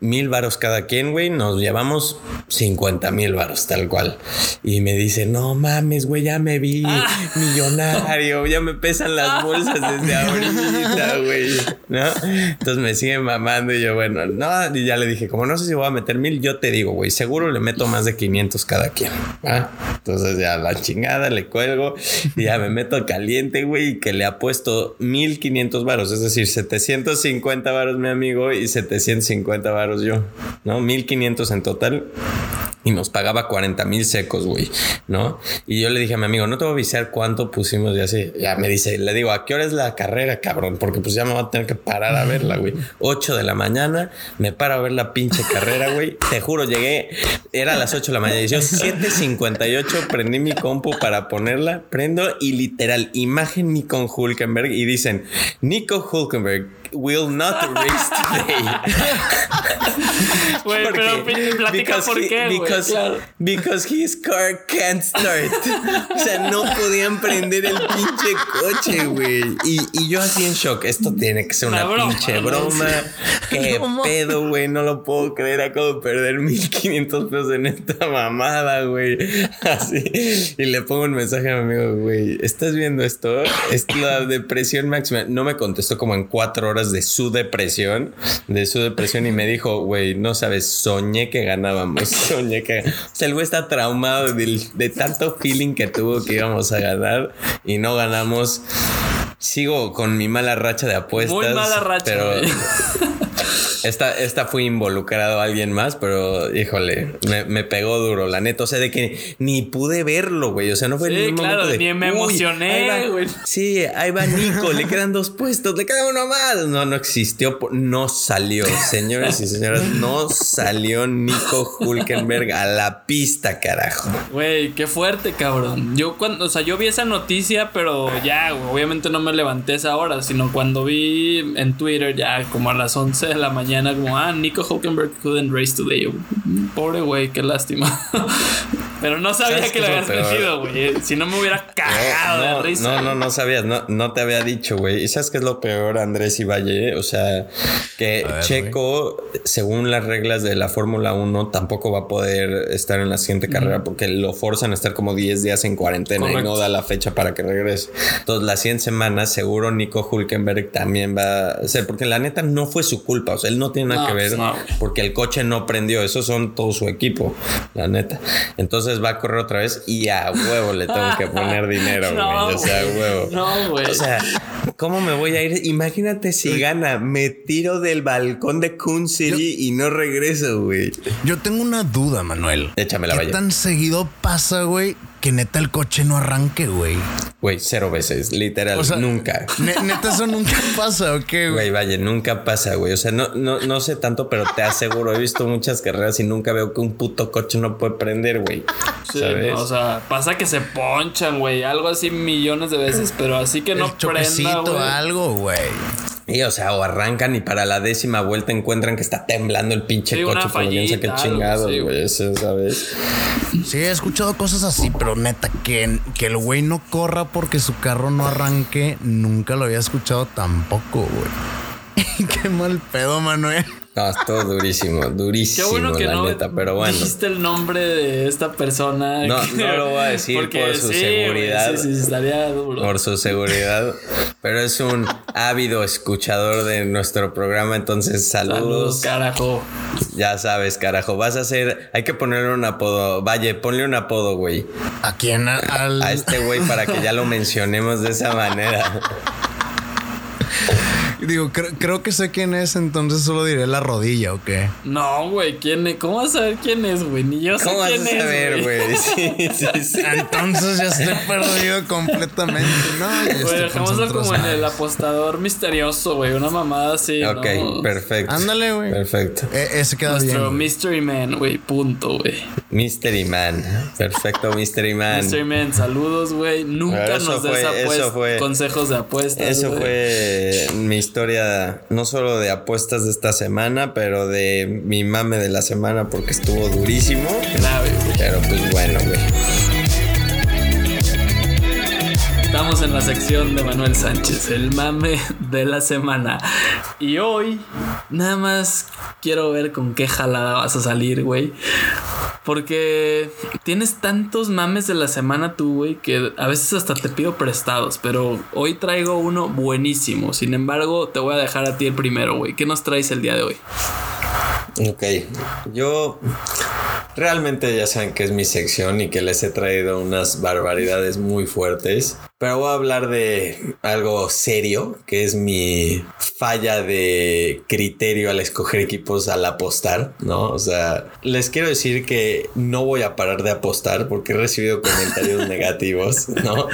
mil varos cada quien, güey, nos llevamos 50 mil varos, tal cual. Y me dice, no mames, güey, ya me vi ah. millonario, ya me pesan las bolsas desde ahorita, güey, ¿no? Entonces me sigue mamando y yo, bueno, no, y ya le dije, como no sé si voy a meter mil, yo te digo, güey, seguro le meto más de 500 cada quien. Entonces ya la chingada le cuelgo y ya me meto caliente, güey, que le ha puesto 1500 varos, es decir, 750 varos mi amigo y 750 varos yo, ¿no? 1500 en total y nos pagaba 40 mil secos, güey, ¿no? Y yo le dije a mi amigo, no te voy a avisar cuánto pusimos y así. Ya me dice, le digo, ¿a qué hora es la carrera, cabrón? Porque pues ya me voy a tener que parar a verla, güey. 8 de la mañana, me paro a ver la pinche carrera, güey. Te juro, llegué, era a las 8 de la mañana y yo 7.58 prendí mi compu para ponerla, prendo y literal, imagen Nico Hulkenberg y dicen, Nico Hulkenberg will not race today. Güey, pero platica por qué, because, claro. because his car can't start. o sea, no podían prender el pinche coche, güey. Y, y, yo así en shock. Esto tiene que ser una, pinche broma. Qué pedo, güey. No lo puedo creer. Acabo de perder 1500 pesos en esta mamada, güey. Así. Y le pongo un mensaje a mi amigo, güey. ¿Estás viendo esto? Es la depresión máxima. No me contestó como en cuatro horas de su depresión. De su depresión. Y me dijo, güey, no sabes, soñé que ganábamos. Soñé que. O sea, el güey está traumado de, de tanto feeling que tuvo que íbamos a ganar. Y no ganamos. Sigo con mi mala racha de apuestas. Muy mala racha. Pero. Esta, esta fue involucrado a alguien más, pero híjole, me, pegó duro, la neta. O sea, de que ni pude verlo, güey. O sea, no fue ni un momento de. Ni me emocioné, güey. Sí, ahí va Nico, le quedan dos puestos, le queda uno más. No, no existió, no salió, señores y señoras, no salió Nico Hulkenberg a la pista, carajo. Güey, qué fuerte, cabrón. Yo cuando, o sea, yo vi esa noticia, pero ya, obviamente no me levanté esa hora, sino cuando vi en Twitter ya como a las 11 de la mañana como, ah, Nico Hulkenberg couldn't race today. Pobre güey, qué lástima. Pero no sabía que lo habías metido, güey. Si no me hubiera cagado no, de risa. No, no, no sabías. No, no te había dicho, güey. ¿Y sabes qué es lo peor, Andrés y Valle? O sea, que Checo, según las reglas de la Fórmula 1, tampoco va a poder estar en la siguiente carrera porque lo forzan a estar como 10 días en cuarentena y no da la fecha para que regrese. Entonces, las 100 semanas, seguro Nico Hulkenberg también va a ser, porque la neta no fue su culpa. O sea, él no tiene nada que ver porque el coche no prendió. Esos son todo su equipo, la neta. Entonces, va a correr otra vez y a huevo le tengo que poner dinero, güey. o sea, a huevo. No, güey. O sea, ¿cómo me voy a ir? Imagínate si gana, me tiro del balcón de Kun City y no regreso, güey. Yo tengo una duda, Manuel. Échame la ¿Qué tan seguido pasa, güey, que neta el coche no arranque, güey. Güey, cero veces, literal, nunca. neta, eso nunca pasa, ¿o qué, güey? vaya, nunca pasa, güey. O sea, no, no, no sé tanto, pero te aseguro, he visto muchas carreras y nunca veo que un puto coche no puede prender, güey. Sí, o sea, pasa que se ponchan, güey, algo así millones de veces, pero así que no prenda, algo, güey. Y, o sea, o arrancan y para la décima vuelta encuentran que está temblando el pinche coche, pero piensa que chingado, güey, ¿sabes? Sí, he escuchado cosas así, pero neta, que, que el güey no corra porque su carro no arranque, nunca lo había escuchado tampoco, güey. Qué mal pedo, Manuel. No, todo durísimo, durísimo, Qué bueno que la no neta, pero bueno. Dijiste el nombre de esta persona. No, no lo voy a decir por su seguridad. sí, sí, estaría duro. Por su seguridad. pero es un ávido escuchador de nuestro programa, entonces saludos. Saludos, carajo. Ya sabes, carajo. Vas a hacer. Hay que ponerle un apodo. Vaya, ponle un apodo, güey. ¿A quién? Al... A este güey para que ya lo mencionemos de esa manera. Digo, creo, que sé quién es, entonces solo diré la rodilla, ¿o qué? No, güey, ¿quién es? ¿Cómo vas a saber quién es, güey? Ni yo sé ¿Cómo quién vas a saber, güey? Sí, sí, sí. Entonces ya estoy perdido completamente, ¿no? Güey, dejémoslo como en el apostador misterioso, güey. Una mamada así. Ok, perfecto. Ándale, güey. Perfecto. E ese queda Nuestro Mystery Man, güey. Punto, güey. Mystery Man. Perfecto, Mystery Man. Mystery Man, saludos, güey. Nunca nos des consejos de apuestas. Eso fue mi historia, no solo de apuestas de esta semana, pero de mi mame de la semana porque estuvo durísimo. Pero pues bueno, güey. En la sección de Manuel Sánchez, el mame de la semana. Y hoy, nada más quiero ver con qué jalada vas a salir, güey. Porque tienes tantos mames de la semana tú, güey, que a veces hasta te pido prestados. Pero hoy traigo uno buenísimo. Sin embargo, te voy a dejar a ti el primero, güey. ¿Qué nos traes el día de hoy? Ok, yo realmente ya saben que es mi sección y que les he traído unas barbaridades muy fuertes. Pero voy a hablar de algo serio, que es mi falla de criterio al escoger equipos al apostar, ¿no? O sea, les quiero decir que no voy a parar de apostar porque he recibido comentarios negativos, ¿no?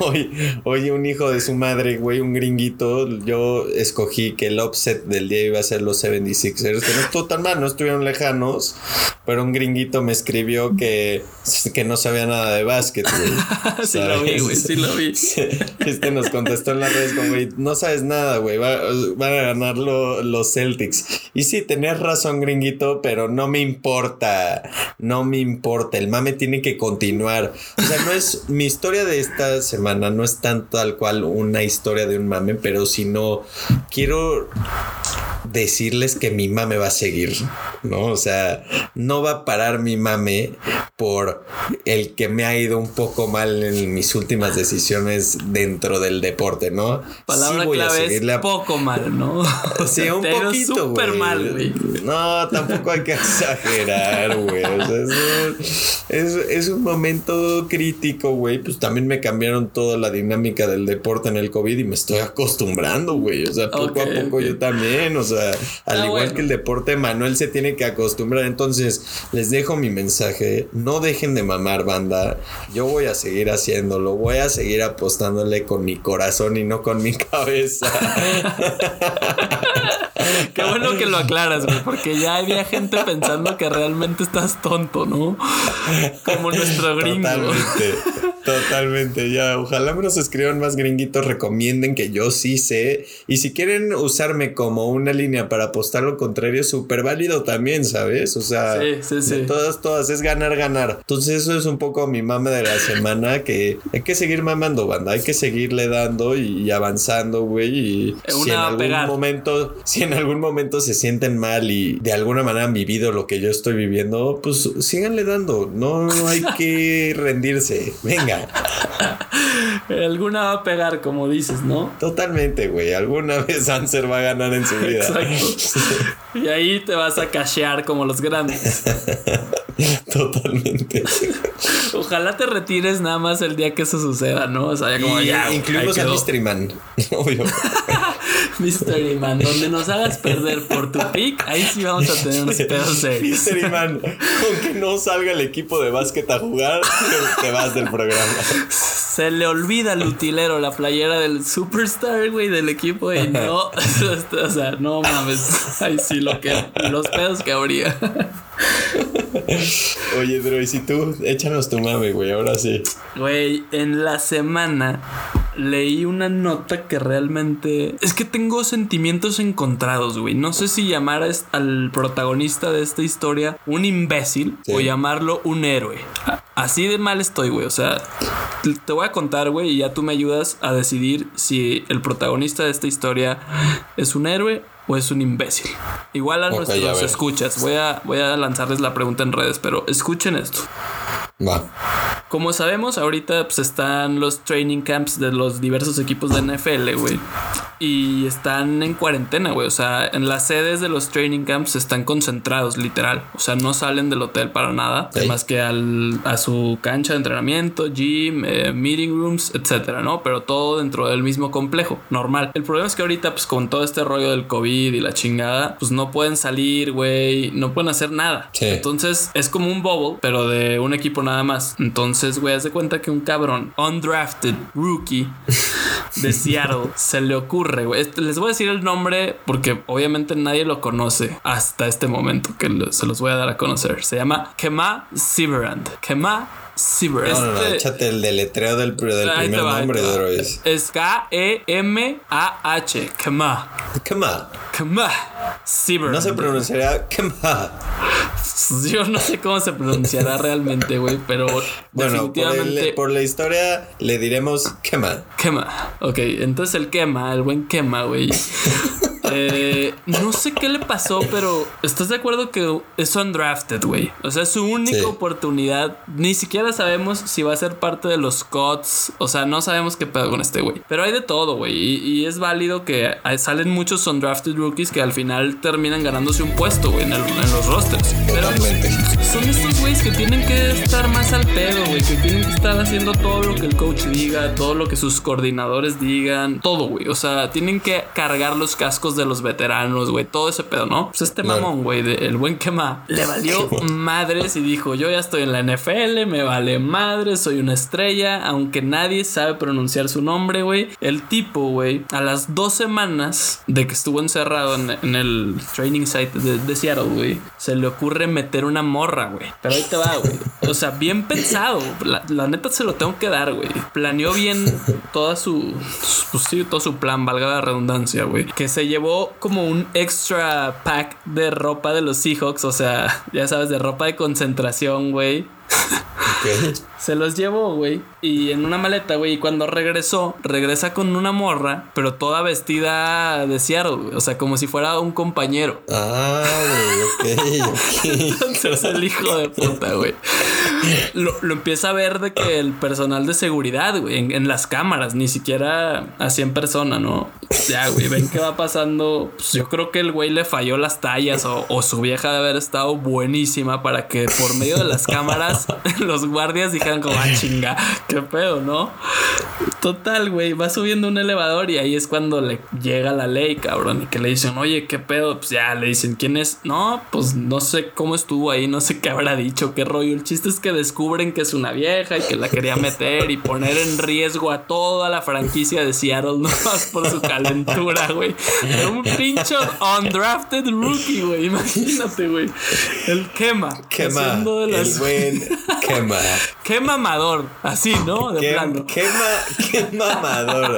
Hoy, hoy un hijo de su madre, güey, un gringuito, yo escogí que el offset del día iba a ser los 76ers, que no estuvo tan mal, no estuvieron lejanos, pero un gringuito me escribió que, que no sabía nada de básquet, güey. sí lo vi, güey, sí lo vi. Este nos contestó en las redes como, güey, no sabes nada, güey, van a ganar los Celtics. Y sí, tenías razón, gringuito, pero no me importa, no me importa, el mame tiene que continuar. O sea, no es, mi historia de esta semana no es tan tal cual una historia de un mame, pero si no, quiero decirles que mi mame va a seguir, ¿no? O sea, no va a parar mi mame por el que me ha ido un poco mal en mis últimas decisiones dentro del deporte, ¿no? Palabra clave es poco mal, ¿no? Sí, un poquito, Súper mal, güey. No, tampoco hay que exagerar, güey. O sea, es, un momento crítico, güey. Pues también me cambiaron toda la dinámica del deporte en el COVID y me estoy acostumbrando, güey. O sea, poco a poco yo también, o sea, al ah, igual que el deporte, Manuel se tiene que acostumbrar. Entonces, les dejo mi mensaje. No dejen de mamar, banda. Yo voy a seguir haciéndolo. Voy a seguir apostándole con mi corazón y no con mi cabeza. Qué bueno que lo aclaras, güey, porque ya había gente pensando que realmente estás tonto, ¿no? Como nuestro gringo. Totalmente, totalmente, ya. Ojalá nos escriban más gringuitos, recomienden que yo sí sé. Y si quieren usarme como una línea para apostar lo contrario, es súper válido también, ¿sabes? O sea, todas, todas, es ganar, ganar. Entonces eso es un poco mi mame de la semana, que hay que seguir mamando, banda, hay que seguirle dando y, avanzando, güey. Y si en algún momento, si en algún momento se sienten mal y de alguna manera han vivido lo que yo estoy viviendo, pues síganle dando. No, hay que rendirse. Venga. Alguna va a pegar, como dices, ¿no? Totalmente, güey. Alguna vez Anser va a ganar en su vida. Exacto. Y ahí te vas a cachear como los grandes. Totalmente. Ojalá te retires nada más el día que eso suceda, ¿no? O sea, como ya. Incluimos a Mystery Man. Obvio. Mystery Man, donde nos hagas perder por tu pick, ahí sí vamos a tener unos pedos serios. Mystery Man, con que no salga el equipo de básquet a jugar, te vas del programa. Se le olvida al utilero la playera del superstar, güey, del equipo y no. o sea, no mames. Ahí sí lo que. Los pedos que habría. Oye, Dro, y si tú, échanos tu mame, güey, ahora sí. Güey, en la semana leí una nota que realmente... Es que tengo sentimientos encontrados, güey. No sé si llamar al protagonista de esta historia un imbécil o llamarlo un héroe. Así de mal estoy, güey. O sea, te voy a contar, güey, y ya tú me ayudas a decidir si el protagonista de esta historia es un héroe o es un imbécil. Igual a nuestros escuchas. Voy a, voy a lanzarles la pregunta en redes, pero escuchen esto. Va. Como sabemos, ahorita pues, están los training camps de los diversos equipos de NFL, güey. Y están en cuarentena, güey. O sea, en las sedes de los training camps están concentrados, literal. O sea, no salen del hotel para nada. Más que al, a su cancha de entrenamiento, gym, eh, meeting rooms, etcétera, ¿no? Pero todo dentro del mismo complejo, normal. El problema es que ahorita, pues con todo este rollo del COVID y la chingada, pues no pueden salir, güey. No pueden hacer nada. Entonces es como un bubble, pero de un equipo nada más. Entonces, güey, haz de cuenta que un cabrón, undrafted rookie de Seattle, se le ocurre, güey. Este, les voy a decir el nombre porque obviamente nadie lo conoce hasta este momento que se los voy a dar a conocer. Se llama Kema Siverand. Kema Siverand. No, no, no, este échate el deletreo del, del primer nombre de Droids. Es K-E-M-A-H. Kema. Kema. Kema. Siverand. No se pronunciará Kema. Yo no sé cómo se pronunciará realmente, güey, pero bueno, definitivamente... por, la historia le diremos quema. Quema. Ok, entonces el quema, el buen quema, güey. Eh, no sé qué le pasó, pero ¿estás de acuerdo que es undrafted, güey? O sea, es su única oportunidad. Ni siquiera sabemos si va a ser parte de los Cots. O sea, no sabemos qué pedo con este güey. Pero hay de todo, güey. Y, es válido que salen muchos undrafted rookies que al final terminan ganándose un puesto, güey, en, los rosters. Pero son estos güeyes que tienen que estar más al pedo, güey. Que tienen que estar haciendo todo lo que el coach diga, todo lo que sus coordinadores digan, todo, güey. O sea, tienen que cargar los cascos de los veteranos, güey, todo ese pedo, ¿no? Pues este mamón, güey, el buen quema, le valió madres y dijo, yo ya estoy en la NFL, me vale madres, soy una estrella, aunque nadie sabe pronunciar su nombre, güey. El tipo, güey, a las dos semanas de que estuvo encerrado en, el training site de, Seattle, güey, se le ocurre meter una morra, güey. Pero ahí va. O sea, bien pensado. La, neta se lo tengo que dar, güey. Planeó bien toda su, pues sí, todo su plan, valga la redundancia, güey. Que se llevó como un extra pack de ropa de los Seahawks, o sea, ya sabes, de ropa de concentración, güey. Se los llevó, güey. Y en una maleta, güey. Y cuando regresó, regresa con una morra, pero toda vestida de Seattle, güey. O sea, como si fuera un compañero. Ah, güey, ok, ok. Entonces el hijo de puta, güey. Lo, empieza a ver de que el personal de seguridad, güey, en, las cámaras, ni siquiera así en persona, ¿no? Ya, güey, ven qué va pasando. Pues yo creo que el güey le falló las tallas o, o su vieja de haber estado buenísima para que por medio de las cámaras los guardias como, ah, chinga, qué pedo, ¿no? Total, güey, va subiendo un elevador y ahí es cuando le llega la ley, cabrón, y que le dicen, oye, qué pedo, pues ya le dicen, ¿quién es? No, pues no sé cómo estuvo ahí, no sé qué habrá dicho, qué rollo. El chiste es que descubren que es una vieja y que la quería meter y poner en riesgo a toda la franquicia de Seattle, no más por su calentura, güey. Un pincho undrafted rookie, güey, imagínate, güey. El quema. Quema. De El buen Quema. Qué mamador. Así, ¿no? De qué, plano. Qué, qué mamador.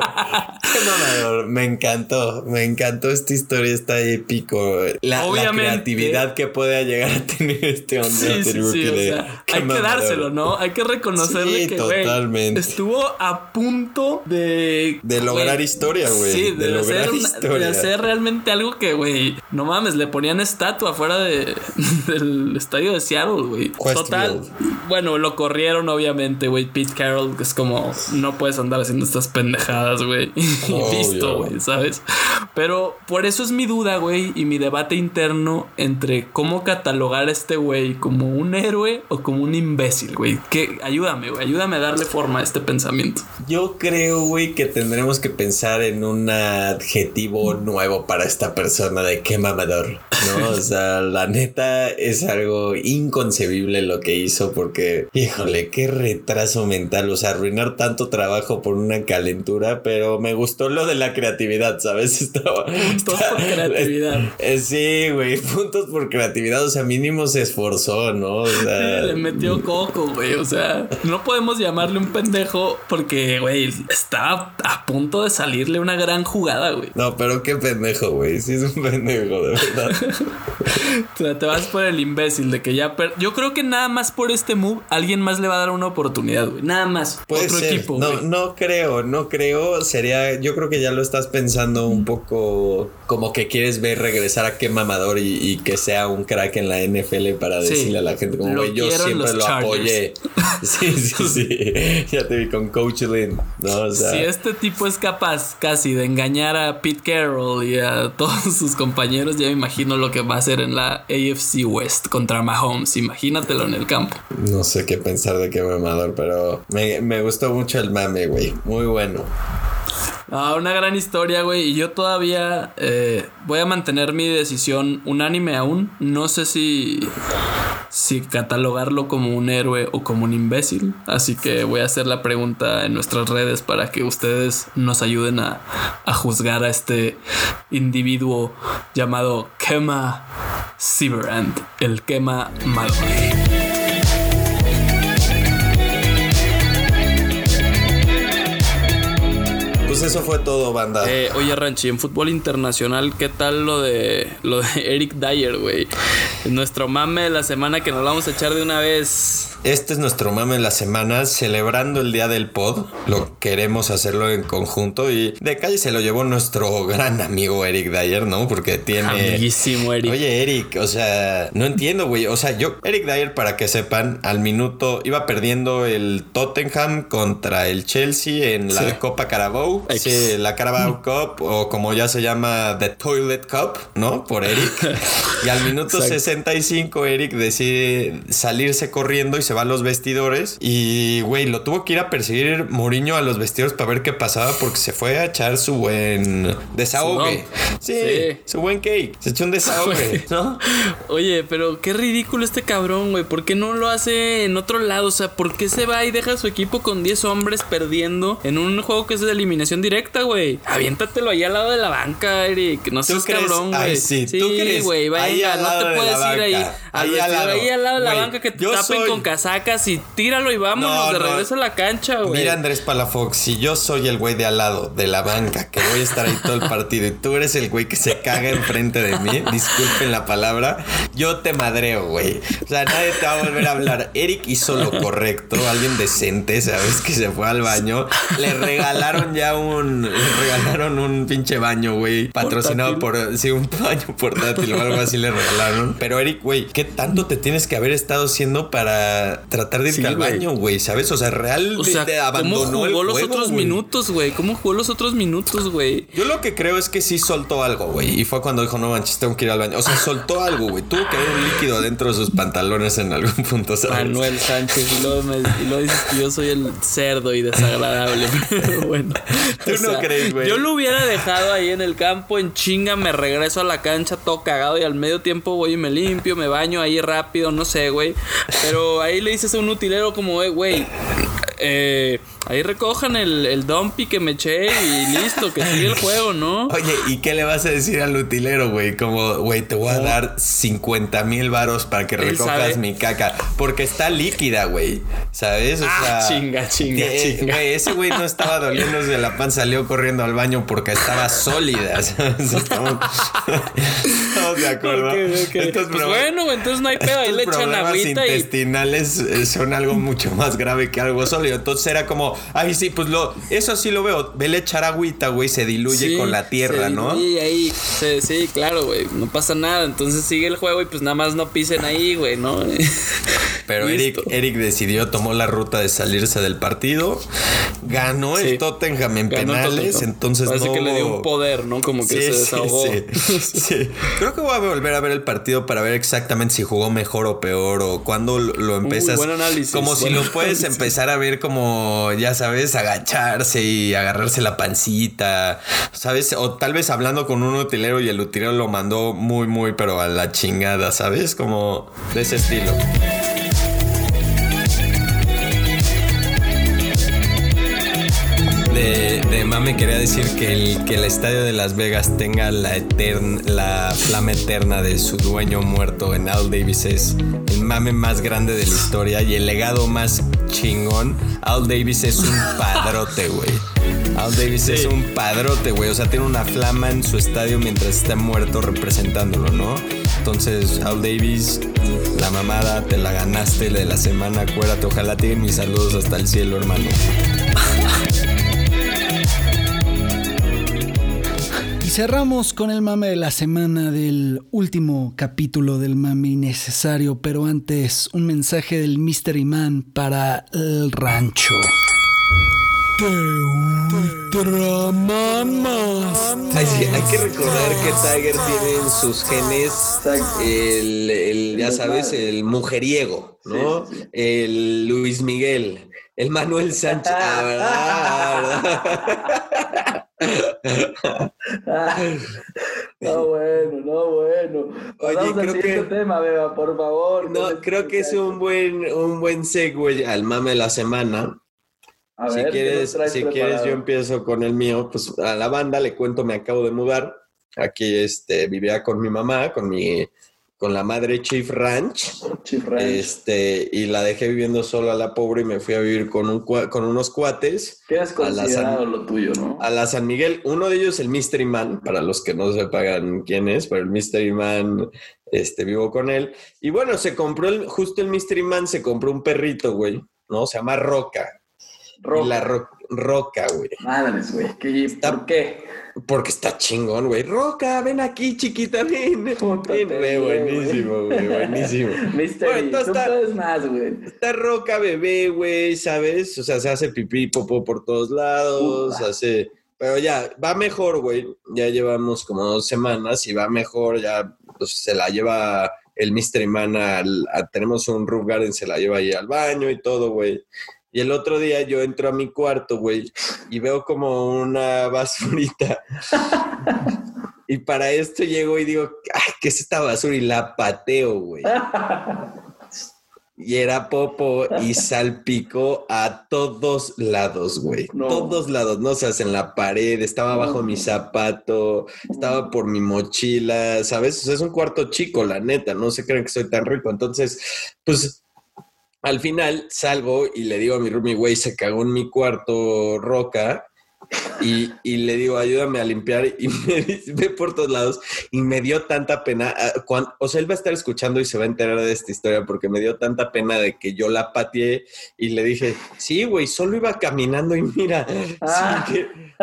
qué mamador. Me encantó. Me encantó esta historia. Está épico. La, la creatividad que puede llegar a tener este hombre. Sí, sí, hay que dárselo, ¿no? Hay que reconocerle que, totalmente. estuvo a punto de... De lograr historia, güey. Sí, de, lograr hacer historia. De hacer realmente algo que, güey, no mames, le ponían estatua afuera de, del estadio de Seattle, güey. Total. Bueno, lo corrieron, obviamente, güey. Pete Carroll, que es como, no puedes andar haciendo estas pendejadas, güey. Y listo, güey, ¿sabes? Pero por eso es mi duda, güey, y mi debate interno entre cómo catalogar a este güey como un héroe o como un imbécil, güey. Que ayúdame, güey, ayúdame a darle forma a este pensamiento. Yo creo, güey, que tendremos que pensar en un adjetivo nuevo para esta persona de qué mamador, ¿no? O sea, la neta es algo inconcebible lo que hizo porque, híjole, qué retraso mental, o sea, arruinar tanto trabajo por una calentura, pero me gustó lo de la creatividad, ¿sabes? Estaba, puntos por creatividad. Eh, sí, güey, puntos por creatividad, o sea, mínimo se esforzó, ¿no? O sea, le metió coco, güey, o sea, no podemos llamarle un pendejo porque, güey, estaba a punto de salirle una gran jugada, güey. No, pero qué pendejo, güey, sí es un pendejo, de verdad. o sea, te vas por el imbécil de que ya... Yo creo que nada más por este move, alguien más le va a dar una oportunidad, güey. Nada más. Puede Otro equipo. No, no creo, no creo. Sería, yo creo que ya lo estás pensando un poco como que quieres ver regresar a qué mamador y, que sea un crack en la NFL para decirle a la gente como, güey, yo siempre lo apoyé. sí, sí, sí. ya te vi con Coach Lynn, ¿no? si este tipo es capaz casi de engañar a Pete Carroll y a todos sus compañeros, ya me imagino lo que va a hacer en la AFC West contra Mahomes. Imagínatelo en el campo. No sé qué pensar de qué mamador, pero me, me gustó mucho el mame, güey. Muy bueno. Ah, una gran historia, güey. Y yo todavía eh, voy a mantener mi decisión unánime aún. No sé si, si catalogarlo como un héroe o como un imbécil. Así que voy a hacer la pregunta en nuestras redes para que ustedes nos ayuden a, a juzgar a este individuo llamado Kema Siberand, el Kema malo. Eso fue todo, banda. Eh, oye, Ranchi, en fútbol internacional, ¿qué tal lo de lo de Eric Dyer, güey? Nuestro mame de la semana que nos vamos a echar de una vez. Este es nuestro mame de la semana, celebrando el día del pod. Lo queremos hacerlo en conjunto y de calle se lo llevó nuestro gran amigo Eric Dyer, ¿no? Porque tiene. Amiguísimo, Eric. Oye, Eric, o sea, no entiendo, güey. O sea, yo, Eric Dyer, para que sepan, al minuto iba perdiendo el Tottenham contra el Chelsea en la Copa Carabao. Sí, la Carabao Cup, o como ya se llama, The Toilet Cup, ¿no? Por Eric. y al minuto 65, Eric decide salirse corriendo y se va a los vestidores. Y, güey, lo tuvo que ir a perseguir Mourinho a los vestidores para ver qué pasaba porque se fue a echar su buen desahogue. Sí, su buen cake. Se echó un desahogue, ¿no? Oye, pero qué ridículo este cabrón, güey. ¿Por qué no lo hace en otro lado? O sea, ¿por qué se va y deja a su equipo con 10 hombres perdiendo en un juego que es de eliminación directa, güey. Aviéntatelo ahí al lado de la banca, Eric. No seas cabrón, güey. Ay, sí, ¿tú crees? güey, venga, no te puedes ir ahí. Ahí al lado. Ahí al lado de la banca que te tapen soy- con casacas y tíralo y vámonos No, de no. regreso a la cancha, güey. Mira, Andrés Palafox, si yo soy el güey de al lado, de la banca, que voy a estar ahí todo el partido, y tú eres el güey que se caga enfrente de mí, disculpen la palabra, yo te madreo, güey. O sea, nadie te va a volver a hablar. Eric hizo lo correcto, alguien decente, ¿sabes? Que se fue al baño. Le regalaron ya un. Le regalaron un pinche baño, güey. Patrocinado por. Sí, un baño portátil o algo así le regalaron. Pero Eric, güey, ¿qué tanto te tienes que haber estado haciendo para tratar de irte Sí, al baño, güey? ¿Sabes? O sea, real O sea, te ¿cómo abandonó jugó el los juego, otros minutos, güey? ¿Cómo jugó los otros minutos, güey? Yo lo que creo es que sí soltó algo, güey. Y fue cuando dijo, no manches, tengo que ir al baño. O sea, soltó algo, güey. Tuvo que haber un líquido dentro de sus pantalones en algún punto, ¿sabes? Manuel Sánchez y luego, me, y luego dices que yo soy el cerdo y desagradable. Pero bueno. Tú no crees, güey. Yo lo hubiera dejado ahí en el campo, en chinga, me regreso a la cancha todo cagado y al medio tiempo voy y me limpio, me baño ahí rápido, no sé, güey. Pero ahí le dices a un utilero como, "Eh, güey, eh, ahí recojan el, el dumpy que me eché y listo, que sigue el juego, ¿no? Oye, ¿y qué le vas a decir al utilero, güey? Como, güey, te voy a dar 50 mil varos para que Él recojas sabe. mi caca. Porque está líquida, güey. ¿Sabes? O Ah, sea, chinga, chinga, que- chinga. Güey, ese güey no estaba doliéndose de la panza, salió corriendo al baño porque estaba sólida. ¿sabes? Estamos, estamos de acuerdo. Ok, ok. Estos Pues bueno, entonces no hay pedo, ahí le echan agüita y intestinales eh, son algo mucho más grave que algo sólido. Entonces era como, ay, sí, pues lo, eso sí lo veo. Vele echar agüita, güey, se diluye Sí, con la tierra, se ¿no? diluye ahí, sí, sí, claro, güey, no pasa nada, entonces sigue el juego y pues nada más no pisen ahí, güey, ¿no? Pero Eric. Eric decidió, tomó la ruta de salirse del partido, ganó Sí. el Tottenham en Ganó penales, Tottenham. entonces Parece no que le dio un poder, ¿no? Como que Sí, se sí, desahogó. sí, sí. Creo que voy a volver a ver el partido para ver exactamente si jugó mejor o peor o cuándo lo- lo empiezas. buen análisis, como si lo puedes análisis. empezar a ver como, ya sabes, agacharse y agarrarse la pancita, ¿sabes? O tal vez hablando con un utilero y el utilero lo mandó muy, muy, pero a la chingada, ¿sabes? Como de ese estilo. De, de quería decir que el, que el estadio de Las Vegas tenga la, etern- la flama eterna de su dueño muerto en Al Davis es mame más grande de la historia y el legado más chingón. Al Davis es un padrote, güey. Al Davis es un padrote, güey. O sea, tiene una flama en su estadio mientras está muerto representándolo, ¿no? Entonces, Al Davis, la mamada, te la ganaste de la semana, acuérdate. Ojalá te mis saludos hasta el cielo, hermano. cerramos con el mame de la semana del último capítulo del mame innecesario, pero antes un mensaje del Mystery Man para el rancho. Te. Hay, hay que recordar que Tiger tiene en sus genes el, ya sabes, el mujeriego, ¿no? El Luis Miguel, el Manuel Sánchez. Ah, ¿verdad? No, bueno, no, bueno. Oye, creo que- tema, Beba, por favor. No, creo que es un buen, un buen segue al mame de la semana. A si ver, ¿qué quieres, si quieres, yo empiezo con el mío. Pues a la banda le cuento, me acabo de mudar. Aquí este, vivía con mi mamá, con mi, con la madre Chief Ranch. Chief Ranch. Este, y la dejé viviendo sola la pobre y me fui a vivir con, un, con unos cuates ¿Qué la considerado San- lo tuyo, no? a la San Miguel. Uno de ellos, el Mystery Man, para los que no sepan quién es, pero el Mystery Man, este, vivo con él. Y bueno, se compró, el, justo el Mystery Man se compró un perrito, güey, ¿no? Se llama Roca. Roca. Y la ro- Roca, güey. Madres, güey. ¿Qué- ¿Por qué? Porque está chingón, güey. Roca, ven aquí, chiquita, ven. Ven, güey, buenísimo, güey, buenísimo. Mystery, Bueno, está- puedes más, güey. Esta roca bebé, güey, ¿sabes? O sea, se hace pipí popó por todos lados, hace... Pero ya, va mejor, güey. Ya llevamos como dos semanas y va mejor, ya pues, se la lleva el Mystery Man al... a- tenemos un roof garden, se la lleva ahí al baño y todo, güey. Y el otro día yo entro a mi cuarto, güey, y veo como una basurita. y para esto llego y digo, ay, ¿qué es esta basura? Y la pateo, güey. y era popo y salpicó a todos lados, güey. Todos lados, no seas en la pared, estaba bajo mi zapato, estaba por mi mochila, ¿sabes? O sea, es un cuarto chico, la neta, no se creen que soy tan rico. Entonces, pues al final salgo y le digo a mi roomie, güey, se cagó en mi cuarto roca y, y, le digo, ayúdame a limpiar y me ve por todos lados y me dio tanta pena, ah, o sea, él va a estar escuchando y se va a enterar de esta historia porque me dio tanta pena de que yo la pateé y le dije, sí, güey, solo iba caminando y mira, ah.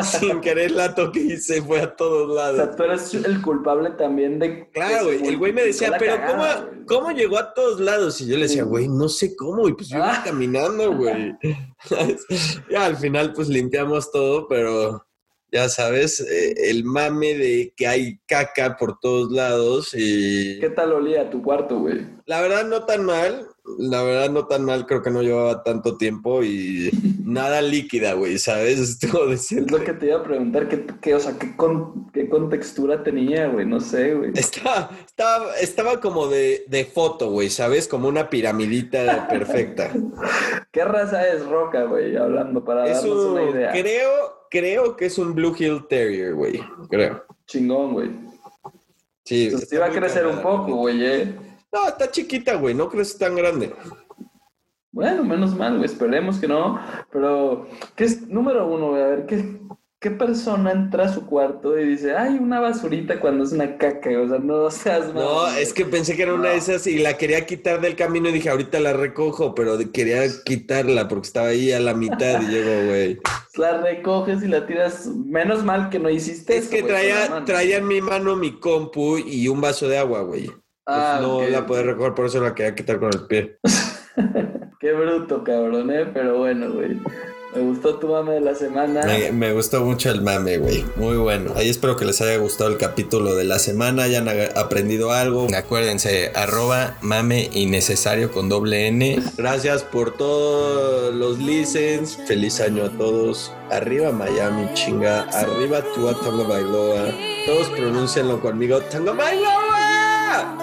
sin, querer la toqué y se fue a todos lados. O sea, tú eres el culpable también de... Claro, güey, el güey me decía, pero ¿cómo, ¿cómo, llegó a todos lados? Y yo le decía, güey, no sé cómo, y pues yo iba ah. caminando, güey. ya al final pues limpiamos todo, pero ya sabes, eh, el mame de que hay caca por todos lados y... ¿Qué tal olía tu cuarto, güey? La verdad no tan mal, la verdad no tan mal, creo que no llevaba tanto tiempo y nada líquida, güey, ¿sabes? Estuvo Es lo que te iba a preguntar, ¿qué, o sea, qué, con, qué contextura tenía, güey? No sé, güey. Estaba, estaba, estaba como de, de foto, güey, ¿sabes? Como una piramidita perfecta. ¿Qué raza es Roca, güey? Hablando para darnos una idea. Creo creo que es un Blue Hill Terrier, güey. Creo. Chingón, güey. Sí. Entonces iba a crecer un poco, güey, eh. No, está chiquita, güey. No crece tan grande. Bueno, menos mal, güey. Esperemos que no. Pero, ¿qué es número uno, güey? A ver, ¿qué, ¿qué persona entra a su cuarto y dice, ay, una basurita cuando es una caca? O sea, no seas malo. No, es que pensé que era una de esas y la quería quitar del camino y dije, ahorita la recojo, pero quería quitarla porque estaba ahí a la mitad y llego, güey. La recoges y la tiras. Menos mal que no hiciste Es que traía, traía en mi mano mi compu y un vaso de agua, güey. Ah, no la pude recoger, por eso la quería quitar con el pie. Qué bruto, cabrón, ¿eh? Pero bueno, güey. Me gustó tu mame de la semana. Me, gustó mucho el mame, güey. Muy bueno. Ahí espero que les haya gustado el capítulo de la semana, hayan aprendido algo. Acuérdense, arroba mame innecesario con doble N. Gracias por todos los listens. Feliz año a todos. Arriba Miami, chinga. Arriba Tua Tango Bailoa. Todos pronúncienlo conmigo. Tango Bailoa.